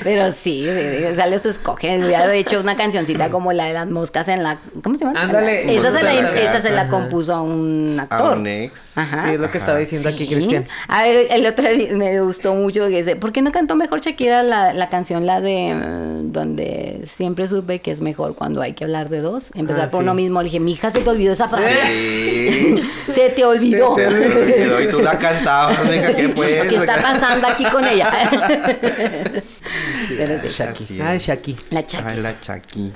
E: pero sí, sí, sí, o sea, los escogen. Hubiera hecho una cancioncita como la de las moscas en la. ¿Cómo se llama?
D: Ándale.
E: Esa se, la, esa se la compuso a un
B: A
E: actor.
B: un ex.
E: Ajá.
D: Sí, es lo que estaba diciendo aquí. Cristian.
E: A ver, el otro día me gustó mucho que dice, ¿por qué no cantó mejor Shakira la, la canción, la de eh, donde siempre supe que es mejor cuando hay que hablar de dos? Empezar
D: Ah,
E: por
D: sí.
E: uno mismo. Le dije, mi hija se te olvidó esa frase.
B: Sí.
E: Se te olvidó.
D: Se-
B: me olvidó y tú la cantabas, venga, ¿qué pues?
E: ¿Qué está pasando aquí con ella? Pero sí.
D: Shaki. Ay, Shaki.
E: La
B: Ay,
E: Shakis.
B: la Chaki.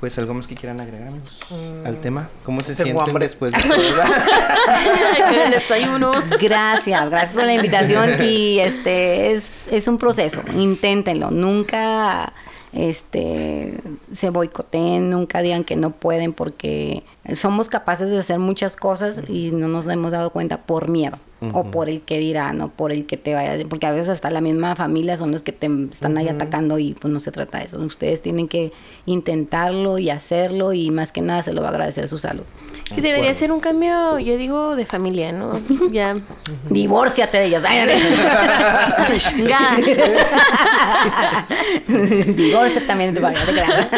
B: Pues algo más que quieran agregar, amigos, al tema. ¿Cómo se
D: Tengo
B: sienten
D: hambre.
B: después de
C: desayuno.
E: Gracias, gracias por la invitación y este es, es un proceso, inténtenlo, nunca este se boicoteen, nunca digan que no pueden porque somos capaces de hacer muchas cosas y no nos hemos dado cuenta por miedo o por el que dirán o por el que te vaya a decir, porque a veces hasta la misma familia son los que te están ahí atacando y pues no se trata de eso, ustedes tienen que intentarlo y hacerlo y más que nada se lo va a agradecer su salud.
C: Y debería ser un cambio, yo digo, de familia, ¿no? Ya.
E: Divórciate de ellos. Divórciate también de tu familia,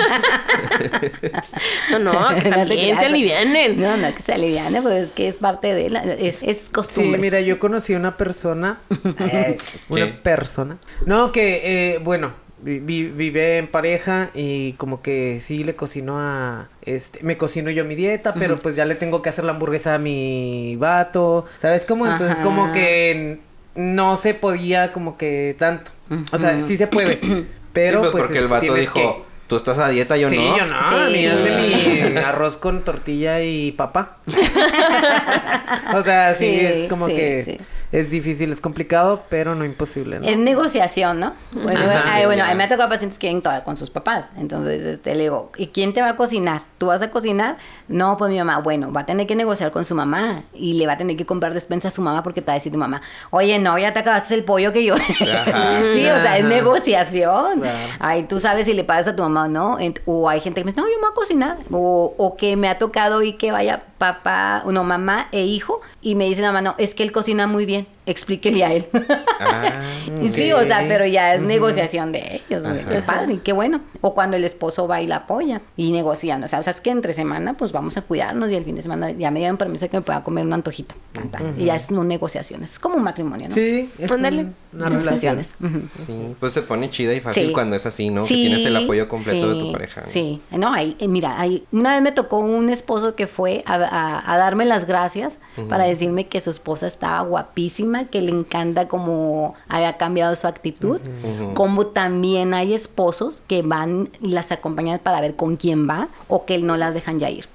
E: no.
C: No, no, que también se alivianen.
E: No, no, que se aliviane, pues es que es parte de la, es, es
D: Sí,
E: costumbre.
D: Mira, yo conocí a una persona. eh, una
B: ¿Qué?
D: persona. No, que, eh, bueno, vi- vi- vive en pareja y como que sí le cocinó a. Este, me cocino yo mi dieta, pero pues ya le tengo que hacer la hamburguesa a mi vato. ¿Sabes cómo? Entonces,
E: Ajá.
D: como que no se podía, como que tanto. O sea, sí se puede. Pero
B: Sí, pues,
D: pues.
B: porque el
D: es-
B: vato dijo,
D: que-
B: tú estás a dieta, yo
D: sí,
B: no.
D: yo no.
E: Sí.
D: hazme mi arroz con tortilla y papa. o sea, sí,
E: Sí,
D: es como
E: sí,
D: que
E: sí.
D: Es difícil, es complicado, pero no imposible, ¿no?
E: Es negociación, ¿no? Bueno,
D: Ajá.
E: ay, bueno, a mí me ha tocado pacientes que vienen todavía con sus papás. Entonces, este, le digo, ¿y quién te va a cocinar? ¿Tú vas a cocinar? No, pues mi mamá. Bueno, va a tener que negociar con su mamá y le va a tener que comprar despensa a su mamá porque te va a decir tu mamá, oye, no, ya te acabaste el pollo que yo.
B: Ajá.
E: sí, o sea, es negociación. Ay, tú sabes si le pagas a tu mamá o no. O hay gente que me dice, no, yo me voy a cocinar. O, o que me ha tocado y que vaya papá, no, mamá e hijo y me dice mamá, no, es que él cocina muy bien. Bye. Explíquele a él.
B: Ah,
E: Y Sí, o sea, pero ya es negociación de ellos, güey, qué padre, qué bueno. O cuando el esposo va y la apoya y negocian, o sea, o sea, es que entre semana pues vamos a cuidarnos y el fin de semana ya me dieron permiso que me pueda comer un antojito. tan, tan. Y ya es una negociación, es como un matrimonio, ¿no?
D: Sí, es un- una relación.
E: Negociaciones.
B: sí. Pues se pone chida y fácil
E: Sí.
B: cuando es así, ¿no?
E: Sí,
B: que tienes el apoyo completo de tu pareja. ¿no?
E: Sí, no, hay, eh, mira, hay, una vez me tocó un esposo que fue a, a- a darme las gracias para decirme que su esposa estaba guapísima, que le encanta como había cambiado su actitud, como también hay esposos que van y las acompañan para ver con quién va o que no las dejan ya ir.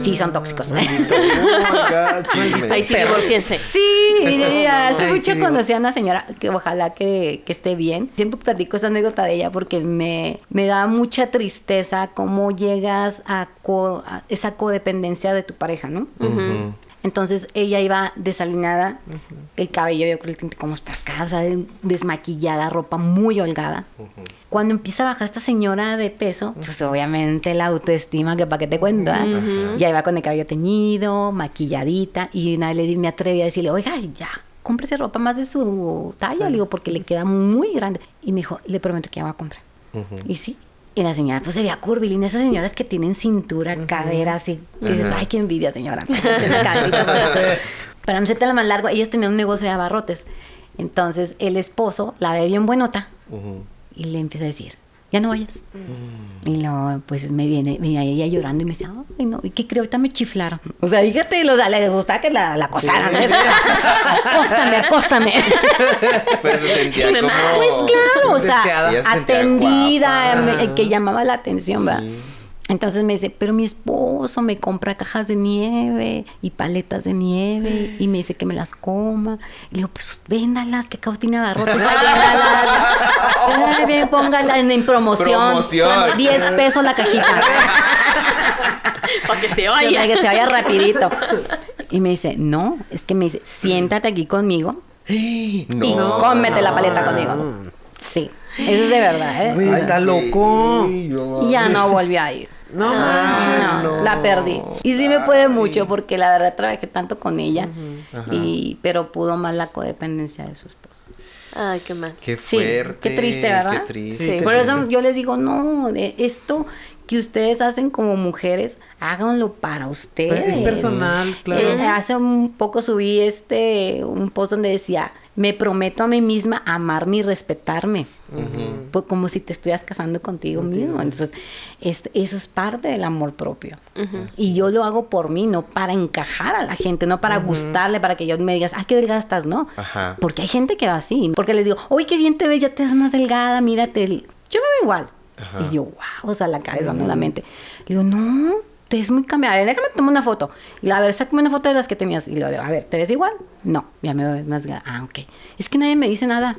E: Sí, son tóxicos.
C: Ahí sí, divorciense.
E: Sí, mira, hace mucho
D: sí,
E: conocí a una señora que ojalá que, que esté bien. Siempre platico esa anécdota de ella porque me, me da mucha tristeza cómo llegas a, co- a esa codependencia de tu pareja, ¿no?
B: Ujú.
E: Entonces ella iba desalineada, el cabello yo creo que como está acá, o sea, de- desmaquillada, ropa muy holgada. Cuando empieza a bajar esta señora de peso, pues obviamente la autoestima, que para qué te cuento, ¿ah? Ya iba con el cabello teñido, maquilladita, y una vez me atreví a decirle, oiga, ya, cómprese ropa más de su talla, le digo, porque le queda muy grande. Y me dijo, le prometo que ya voy a comprar. Y sí. Y la señora, pues se veía curvilínea. Esas señoras que tienen cintura, caderas y que dices,
B: Ajá.
E: ay, qué envidia, señora. Pues, para- Para no ser la más largo, ellos tenían un negocio de abarrotes. Entonces el esposo la ve bien buenota y le empieza a decir, ya no vayas. Y luego, pues me viene, venía ella llorando y me decía, ay, no, ¿y qué creo? Ahorita me chiflaron. O sea, fíjate, los, le gustaba que la, la acosaran. ¿no? acósame, acósame.
B: Pero se sentía como...
E: Pues claro, o sea,
B: se
E: atendida, me- que llamaba la atención, ¿verdad? Entonces me dice, pero mi esposo me compra cajas de nieve y paletas de nieve y me dice que me las coma. Y le digo, pues véndalas, que acabo tiene abarrotes, ahí, véndalas. Bien, póngalas en, en promoción.
B: Promoción.
E: 10 pesos la cajita.
C: Para que se vaya.
E: para que se vaya rapidito. Y me dice, no, es que me dice, siéntate aquí conmigo y
B: No.
E: cómete la paleta conmigo. Sí, eso es de verdad, ¿eh?
D: Está loco.
E: y ya no volvió a ir.
D: No,
E: No,
D: manches.
E: la perdí. Y sí me puede mucho porque la verdad trabajé tanto con ella, y pero pudo más la codependencia de su esposo.
C: Ay, qué mal.
B: Qué
E: Sí,
B: fuerte.
E: qué triste, ¿verdad?
B: Qué triste.
C: Sí,
E: Por eso yo les digo, no, esto que ustedes hacen como mujeres, háganlo para ustedes.
D: Es personal, claro.
E: Eh, hace un poco subí este un post donde decía, me prometo a mí misma amarme y respetarme. Pues como si te estuvieras casando contigo mismo. Entonces, este, eso es parte del amor propio. Y yo lo hago por mí, no para encajar a la gente, no para gustarle, para que yo me digas, ay, qué delgada estás, no.
B: Ajá.
E: Porque hay gente que va así. Porque les digo, uy, qué bien te ves, ya te ves más delgada, mírate. Yo me veo igual. Y yo, wow, o sea, la cabeza, no la mente. Le digo, no, te ves muy cambiada. A ver, déjame tomar una foto. Y la, a ver, sácame una foto de las que tenías. Y le digo, a ver, ¿te ves igual? No, ya me veo más. Ah, ok. Es que nadie me dice nada.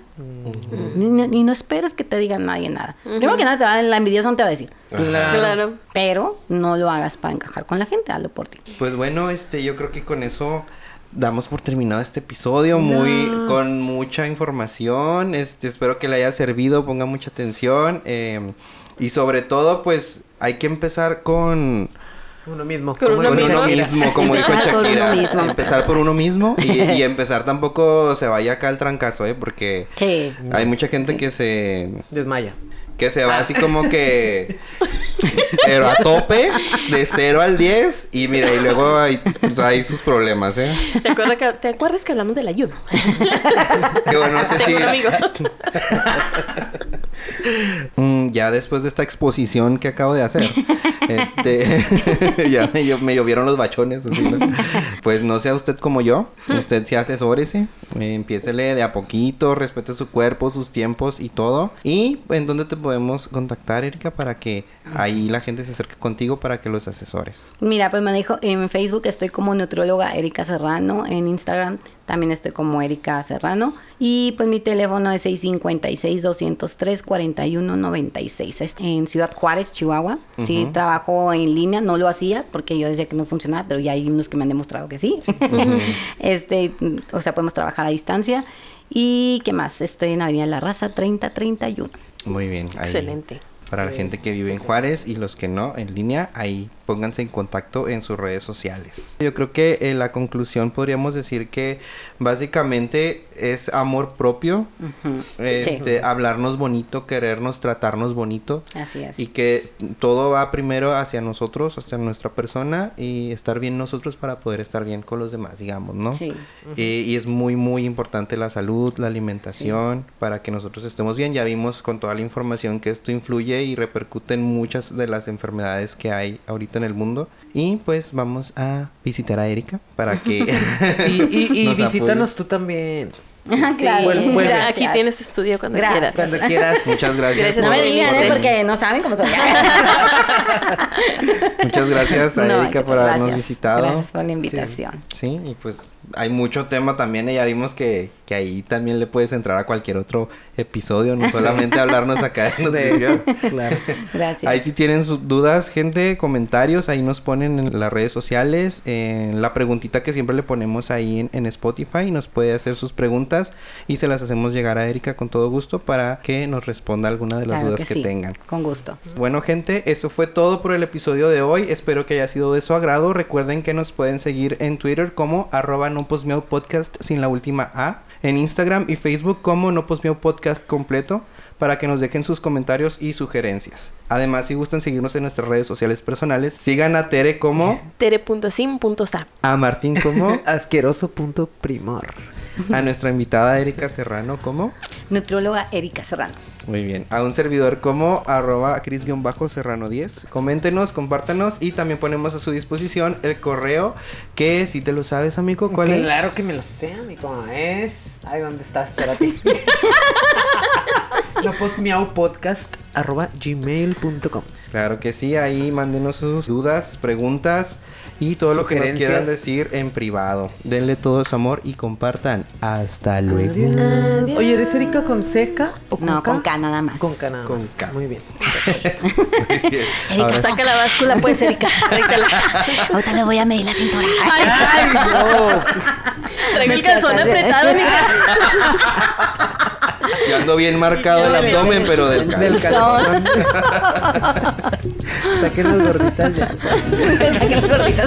E: Ni, ni- ni no esperes que te diga nadie nada. Primero que nada, te va, la envidiosa no te va a decir.
D: Claro.
C: Claro.
E: Pero no lo hagas para encajar con la gente, hazlo por ti.
B: Pues bueno, este, yo creo que con eso damos por terminado este episodio, muy, con mucha información. Este, espero que le haya servido, ponga mucha atención. eh, y sobre todo, pues, hay que empezar con,
D: Uno mismo.
C: Con
D: como
C: uno
B: con
D: dijo
B: uno
C: mismo.
B: Mismo, como dijo
E: Empezar por uno
B: Shakira.
E: mismo.
B: Empezar por uno mismo y, y empezar tampoco se vaya acá al trancazo, ¿eh? Porque
E: Sí.
B: hay mucha gente que se
D: Desmaya.
B: que se va así como que pero a tope de 0 al 10 y mira y luego hay, sus problemas eh
C: ¿Te acuerdas, que, ¿Te acuerdas que hablamos del ayuno?
B: que bueno
C: un amigo.
B: Mm, ya después de esta exposición que acabo de hacer este ya me, me llovieron los bachones así, ¿no? pues no sea usted como yo usted sí asesórese eh, empiécele de a poquito respete su cuerpo sus tiempos y todo y en dónde te podemos contactar Erika para que ahí la gente se acerque contigo para que los asesores
E: Mira, pues me dijo, en Facebook estoy como nutrióloga Erika Serrano, en Instagram también estoy como Erika Serrano y pues mi teléfono es 656-203-4196 Es en Ciudad Juárez, Chihuahua. Sí, trabajo en línea, no lo hacía porque yo decía que no funcionaba, pero ya hay unos que me han demostrado que sí. este, o sea, podemos trabajar a distancia. ¿Y qué más? Estoy en Avenida La Raza 3031.
B: Muy bien. ahí,
C: Excelente.
B: Para la gente que vive en Juárez y los que no, en línea, ahí pónganse en contacto en sus redes sociales. Yo creo que en la conclusión podríamos decir que básicamente es amor propio,
E: Ujú.
B: este, hablarnos bonito, querernos, tratarnos bonito.
E: Así es.
B: Y que todo va primero hacia nosotros, hacia nuestra persona y estar bien nosotros para poder estar bien con los demás, digamos, ¿no?
E: Sí.
B: Eh, y es muy, muy importante la salud, la alimentación, para que nosotros estemos bien. Ya vimos con toda la información que esto influye y repercute en muchas de las enfermedades que hay ahorita en el mundo. Y pues vamos a visitar a Erika para que...
D: Y, y, y
B: nos apoye.
D: visítanos tú también.
E: claro.
D: Bueno, bueno.
E: gracias.
C: Aquí tienes tu estudio cuando
E: Gracias.
C: quieras.
D: Cuando quieras.
B: Muchas gracias.
C: Gracias
E: No me digan,
C: por
E: ¿eh? Porque no saben cómo soy.
B: Muchas gracias a
E: No,
B: Erika por habernos
E: gracias.
B: visitado.
E: Gracias por la invitación.
B: Sí, y pues hay mucho tema también y ya vimos que, que ahí también le puedes entrar a cualquier otro episodio, no solamente hablarnos acá de nutrición.
D: Claro.
E: Gracias.
B: Ahí si tienen sus dudas, gente, comentarios, ahí nos ponen en las redes sociales, en la preguntita que siempre le ponemos ahí en, en Spotify, nos puede hacer sus preguntas y se las hacemos llegar a Erika con todo gusto para que nos responda alguna de las
E: Claro
B: dudas que,
E: sí,
B: tengan.
E: Con gusto.
B: Bueno, gente, eso fue todo por el episodio de hoy. Espero que haya sido de su agrado. Recuerden que nos pueden seguir en Twitter como arroba no postmiau podcast sin la última A. En Instagram y Facebook como no postmiau podcast completo. para que nos dejen sus comentarios y sugerencias. Además, si gustan seguirnos en nuestras redes sociales personales, sigan a Tere como,
C: Tere.sim.sa.
B: a Martín como,
D: Asqueroso punto primor.
B: a nuestra invitada Erika Serrano como.
E: Nutrióloga Erika Serrano.
B: Muy bien. A un servidor como arroba cris-serrano10. Coméntenos, compártanos y también ponemos a su disposición el correo que si te lo sabes, amigo, ¿cuál es?
D: Claro que me lo sé, amigo. Es. Ay, ¿dónde estás? Espérate. Loposmiaupodcast arroba gmail.com.
B: Claro que sí, ahí mándenos sus dudas, preguntas y todo lo que nos quieran decir en privado. Denle todo su amor y compartan. Hasta luego.
D: Adiós. Oye, ¿eres Erika con seca o con
E: No,
D: K?
E: con K nada más.
D: Con K nada
B: Con
D: más.
B: K.
D: Muy bien.
B: Muy bien. Ahora sí.
C: Saca la báscula, pues, Erika.
E: Ahorita le voy a medir la cintura.
D: ¡Ay, no!
C: Traigo el calzón apretado, mija.
B: Ya ando bien marcado el abdomen, pero del
D: Del calzón. Saquen las gorditas ya.
E: Saca las gorditas.